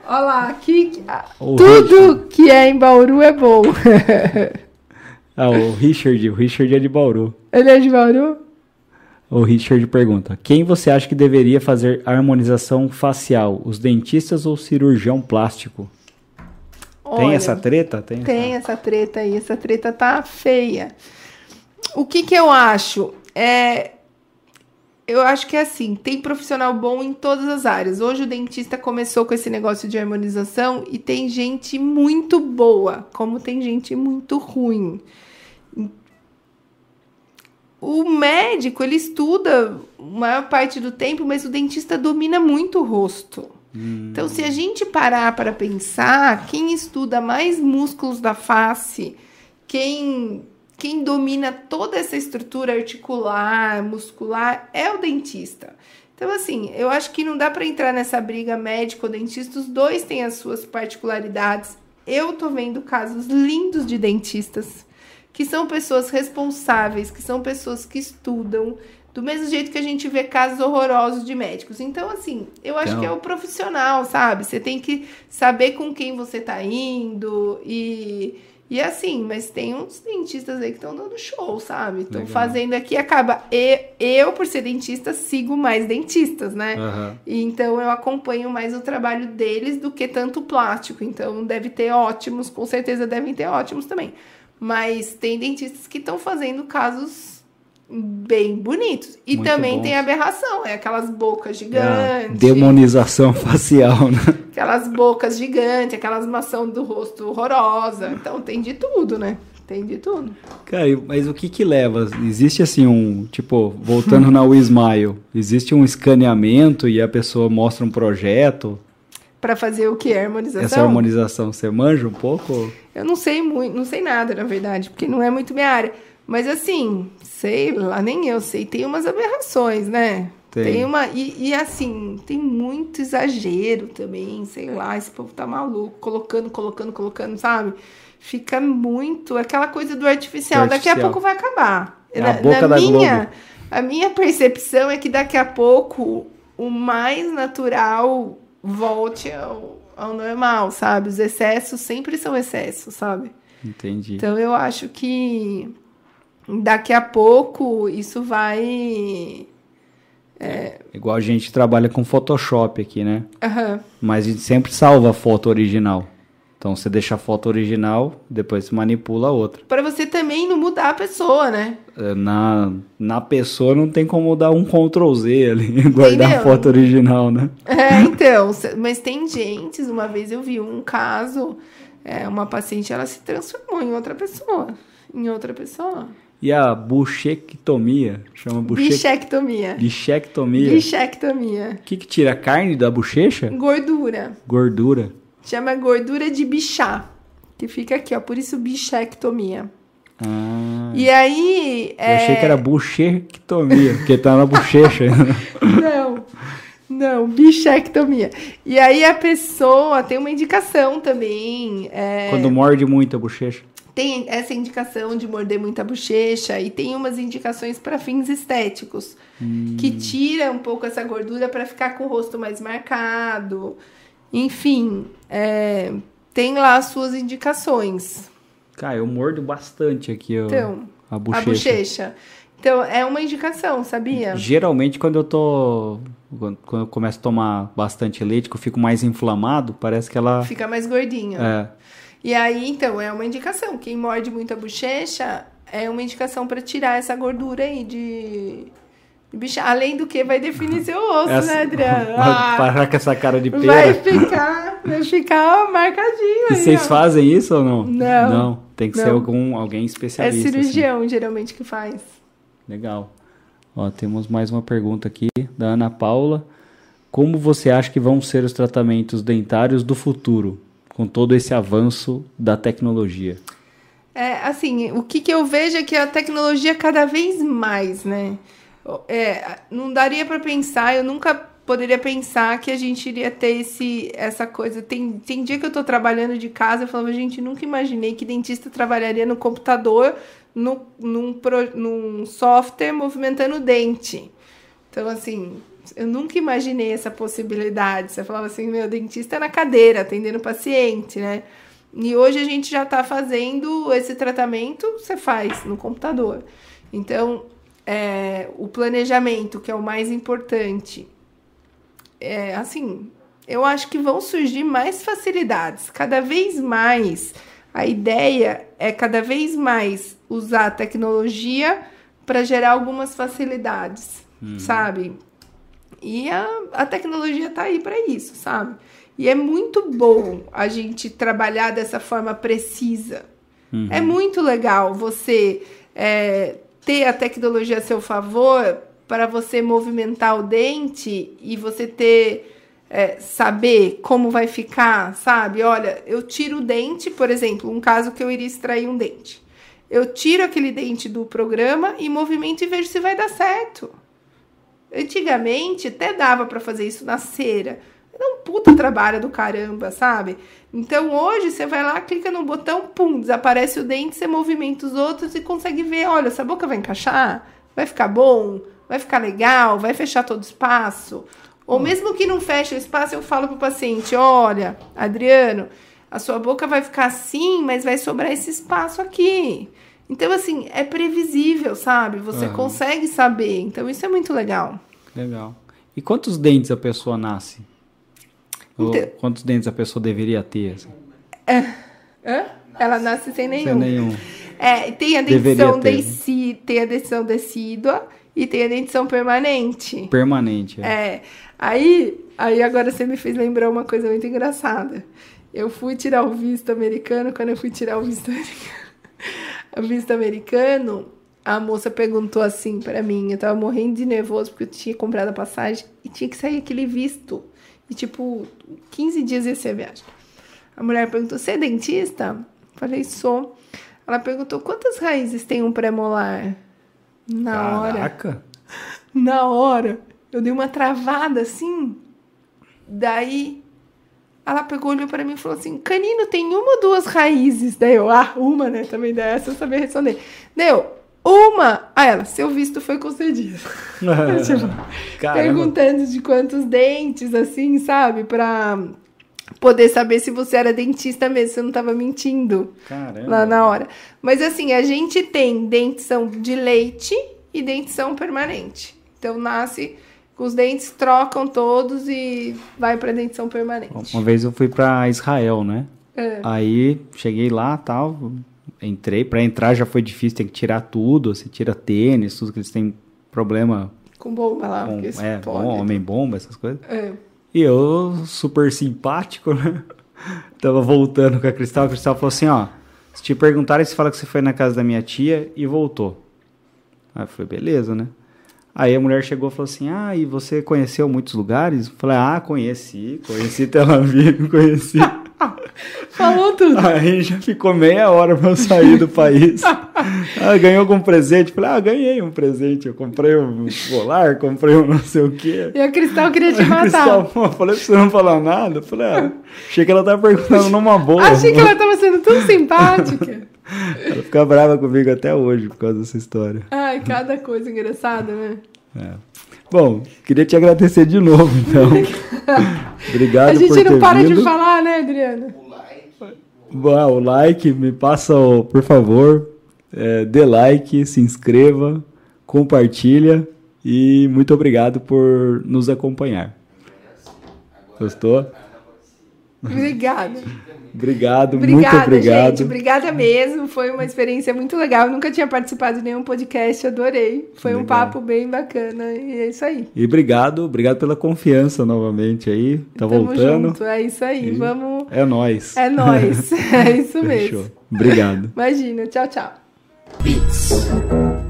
Olha lá, aqui, tudo que é em Bauru é bom. Ah, o Richard. O Richard é de Bauru. Ele é de Bauru? O Richard pergunta: Quem você acha que deveria fazer harmonização facial? Os dentistas ou cirurgião plástico? Tem Olha, essa treta? Tem. Tem essa treta aí, essa treta tá feia. O que que eu acho? É eu acho que é assim, tem profissional bom em todas as áreas. Hoje o dentista começou com esse negócio de harmonização e tem gente muito boa, como tem gente muito ruim. O médico, ele estuda a maior parte do tempo, mas o dentista domina muito o rosto. Hum. Então, se a gente parar para pensar, quem estuda mais músculos da face, quem quem domina toda essa estrutura articular, muscular, é o dentista. Então, assim, eu acho que não dá para entrar nessa briga médico-dentista, os dois têm as suas particularidades. Eu tô vendo casos lindos de dentistas, que são pessoas responsáveis, que são pessoas que estudam, do mesmo jeito que a gente vê casos horrorosos de médicos. Então, assim, eu acho então... que é o profissional, sabe? Você tem que saber com quem você tá indo e e assim, mas tem uns dentistas aí que estão dando show, sabe? Estão fazendo aqui, acaba. E, eu, por ser dentista, sigo mais dentistas, né? Uhum. E, então eu acompanho mais o trabalho deles do que tanto plástico. Então deve ter ótimos, com certeza devem ter ótimos também. Mas tem dentistas que estão fazendo casos bem bonitos. E Muito também bons. tem aberração, é aquelas bocas gigantes. É demonização facial, né? Aquelas bocas gigantes, aquelas maçãs do rosto horrorosa. Então tem de tudo, né? Tem de tudo. Cara, mas o que que leva? Existe assim um, tipo, voltando na Wismile, existe um escaneamento e a pessoa mostra um projeto? Para fazer o que? Harmonização? Essa harmonização, você manja um pouco? Eu não sei muito, não sei nada, na verdade, porque não é muito minha área. Mas assim, sei lá, nem eu sei, tem umas aberrações, né? Tem, tem uma. E, e, assim, tem muito exagero também, sei lá, esse povo tá maluco, colocando, colocando, colocando, sabe? Fica muito aquela coisa do artificial. artificial. Daqui a pouco vai acabar. É na, boca na da minha, Globo. A minha percepção é que daqui a pouco o mais natural volte ao, ao normal, sabe? Os excessos sempre são excessos, sabe? Entendi. Então eu acho que daqui a pouco isso vai. É... Igual a gente trabalha com Photoshop aqui, né? Uhum. Mas a gente sempre salva a foto original. Então você deixa a foto original, depois você manipula a outra. Para você também não mudar a pessoa, né? É, na, na pessoa não tem como dar um Ctrl Z ali, guardar Entendeu? a foto original, né? É, então. Mas tem gente, uma vez eu vi um caso, é, uma paciente, ela se transformou em outra pessoa. Em outra pessoa. E a buchectomia, chama buche... bichectomia. Bichectomia. Bichectomia. O que, que tira a carne da bochecha? Gordura. Gordura. Chama gordura de bichá, que fica aqui, ó, por isso bichectomia. Ah. E aí. Eu é... achei que era buchectomia, porque tá na bochecha. não. Não, bichectomia. E aí a pessoa tem uma indicação também. É... Quando morde muito a bochecha tem essa indicação de morder muita bochecha e tem umas indicações para fins estéticos, hum. que tira um pouco essa gordura para ficar com o rosto mais marcado. Enfim, é, tem lá as suas indicaçõeu Cara, eu mordo bastante aqui ó, então, a bochecha. A bochecha. Então, é uma indicação, sabia? Geralmente, quando eu tô. Quando eu começo a tomar bastante leite, que eu fico mais inflamado, parece que ela. Fica mais gordinho. É. E aí, então, é uma indicação. Quem morde muito a bochecha é uma indicação para tirar essa gordura aí de, bicha. Além do que vai definir seu osso, essa, né, Adriana? Ah, parar com essa cara de pera. Vai ficar, vai ficar marcadinho. E vocês fazem isso ou não? Não. Não, tem que não. ser algum, alguém especialista. É cirurgião, assim. geralmente, que faz. Legal. Ó, temos mais uma pergunta aqui da Ana Paula. Como você acha que vão ser os tratamentos dentários do futuro? Com todo esse avanço da tecnologia? É, assim, o que, que eu vejo é que a tecnologia cada vez mais, né? É, não daria para pensar, eu nunca poderia pensar que a gente iria ter esse, essa coisa. Tem, tem dia que eu estou trabalhando de casa, eu falava, gente, nunca imaginei que dentista trabalharia no computador, no, num, pro, num software movimentando o dente. Então, assim, eu nunca imaginei essa possibilidade. Você falava assim, meu dentista é na cadeira, atendendo paciente, né? E hoje a gente já está fazendo esse tratamento, você faz no computador. Então, é, o planejamento, que é o mais importante, é assim, eu acho que vão surgir mais facilidades. Cada vez mais, a ideia é cada vez mais usar a tecnologia para gerar algumas facilidades. sabe? E a, a tecnologia tá aí para isso, sabe? E é muito bom a gente trabalhar dessa forma precisa. É muito legal você é, ter a tecnologia a seu favor para você movimentar o dente e você ter é, saber como vai ficar, sabe? Olha, eu tiro o dente, por exemplo, um caso que eu iria extrair um dente. Eu tiro aquele dente do programa e movimento e vejo se vai dar certo. Antigamente até dava para fazer isso na cera. Era um puta trabalho do caramba, sabe? Então hoje você vai lá, clica no botão, pum, desaparece o dente, você movimenta os outros e consegue ver, olha, essa boca vai encaixar, vai ficar bom, vai ficar legal, vai fechar todo o espaço. Ou mesmo que não feche o espaço, eu falo pro paciente, olha, Adriano, a sua boca vai ficar assim, mas vai sobrar esse espaço aqui. Então, assim, é previsível, sabe? Você Aham. consegue saber. Então, isso é muito legal. Legal. E quantos dentes a pessoa nasce? Então- quantos dentes a pessoa deveria ter? assim? Hã? Ela nasce sem nenhum. Sem nenhum. É, tem a dentição, né? tem a dentição decídua e tem a dentição permanente. Permanente. é. É. Aí, aí agora você me fez lembrar uma coisa muito engraçada. Eu fui tirar o visto americano, quando eu fui tirar o visto americano, visto americano, a moça perguntou assim pra mim, eu tava morrendo de nervoso porque eu tinha comprado a passagem e tinha que sair aquele visto. E tipo, 15 dias ia ser a viagem. A mulher perguntou: "Você é dentista?" Falei: "Sou". Ela perguntou: "Quantas raízes tem um pré-molar?" Na hora. Caraca. Na hora, eu dei uma travada assim. Daí, ela pegou, olhou pra mim e falou assim: Canino, tem uma ou duas raízes? Daí eu, ah, uma, né? Também dessa eu sabia responder. Deu, uma. Aí ela, seu visto foi concedido. Tipo, Caramba. perguntando de quantos dentes, assim, sabe? Pra poder saber se você era dentista mesmo, se eu não tava mentindo Caramba. lá na hora. Mas assim, a gente tem dentição de leite e dentição permanente. Então nasce os dentes, trocam todos e vai pra dentição permanente. Uma vez eu fui pra Israel, né? É. Aí cheguei lá, tal, entrei, Pra entrar já foi difícil, tem que tirar tudo, você tira tênis, tudo que eles têm problema Com bomba lá, com porque é, bom, homem bomba, essas coisas. É. E eu, super simpático, né? Tava voltando com a Cristal, a Cristal falou assim, ó, se te perguntarem, você fala que você foi na casa da minha tia e voltou. Aí eu falei, beleza, né? Aí a mulher chegou e falou assim, ah, e você conheceu muitos lugares? Eu falei, ah, conheci, conheci Tel Aviv, conheci. Falou tudo. Aí já ficou meia hora pra eu sair do país. Ah, ganhou algum presente? Falei, ah, ganhei um presente. Eu comprei um colar, comprei um não sei o quê. E a Cristal queria te matar. Cristal, pô, falei pra você não falar nada. Falei, ah, achei que ela tava perguntando numa boa. Achei que ela tava sendo tão simpática. Ela fica brava comigo até hoje por causa dessa história. Ai, cada coisa engraçada, né? É. Bom, queria te agradecer de novo, então. Obrigado a por gente ter não para vindo. de falar, né, Adriana? Bom, o like, me passa, o- por favor, é, dê like, se inscreva, compartilha e muito obrigado por nos acompanhar. Gostou? Obrigada. Obrigado, muito Obrigada, obrigado. gente. Obrigada mesmo. Foi uma experiência muito legal. Eu nunca tinha participado de nenhum podcast, adorei. Foi um Legal. papo bem bacana. E é isso aí. E obrigado, obrigado pela confiança novamente aí. Tá Tamo voltando. junto. É isso aí. E Vamos. É nóis. É nóis. É isso Fechou. mesmo. Obrigado. Imagina. Tchau, tchau. Beats.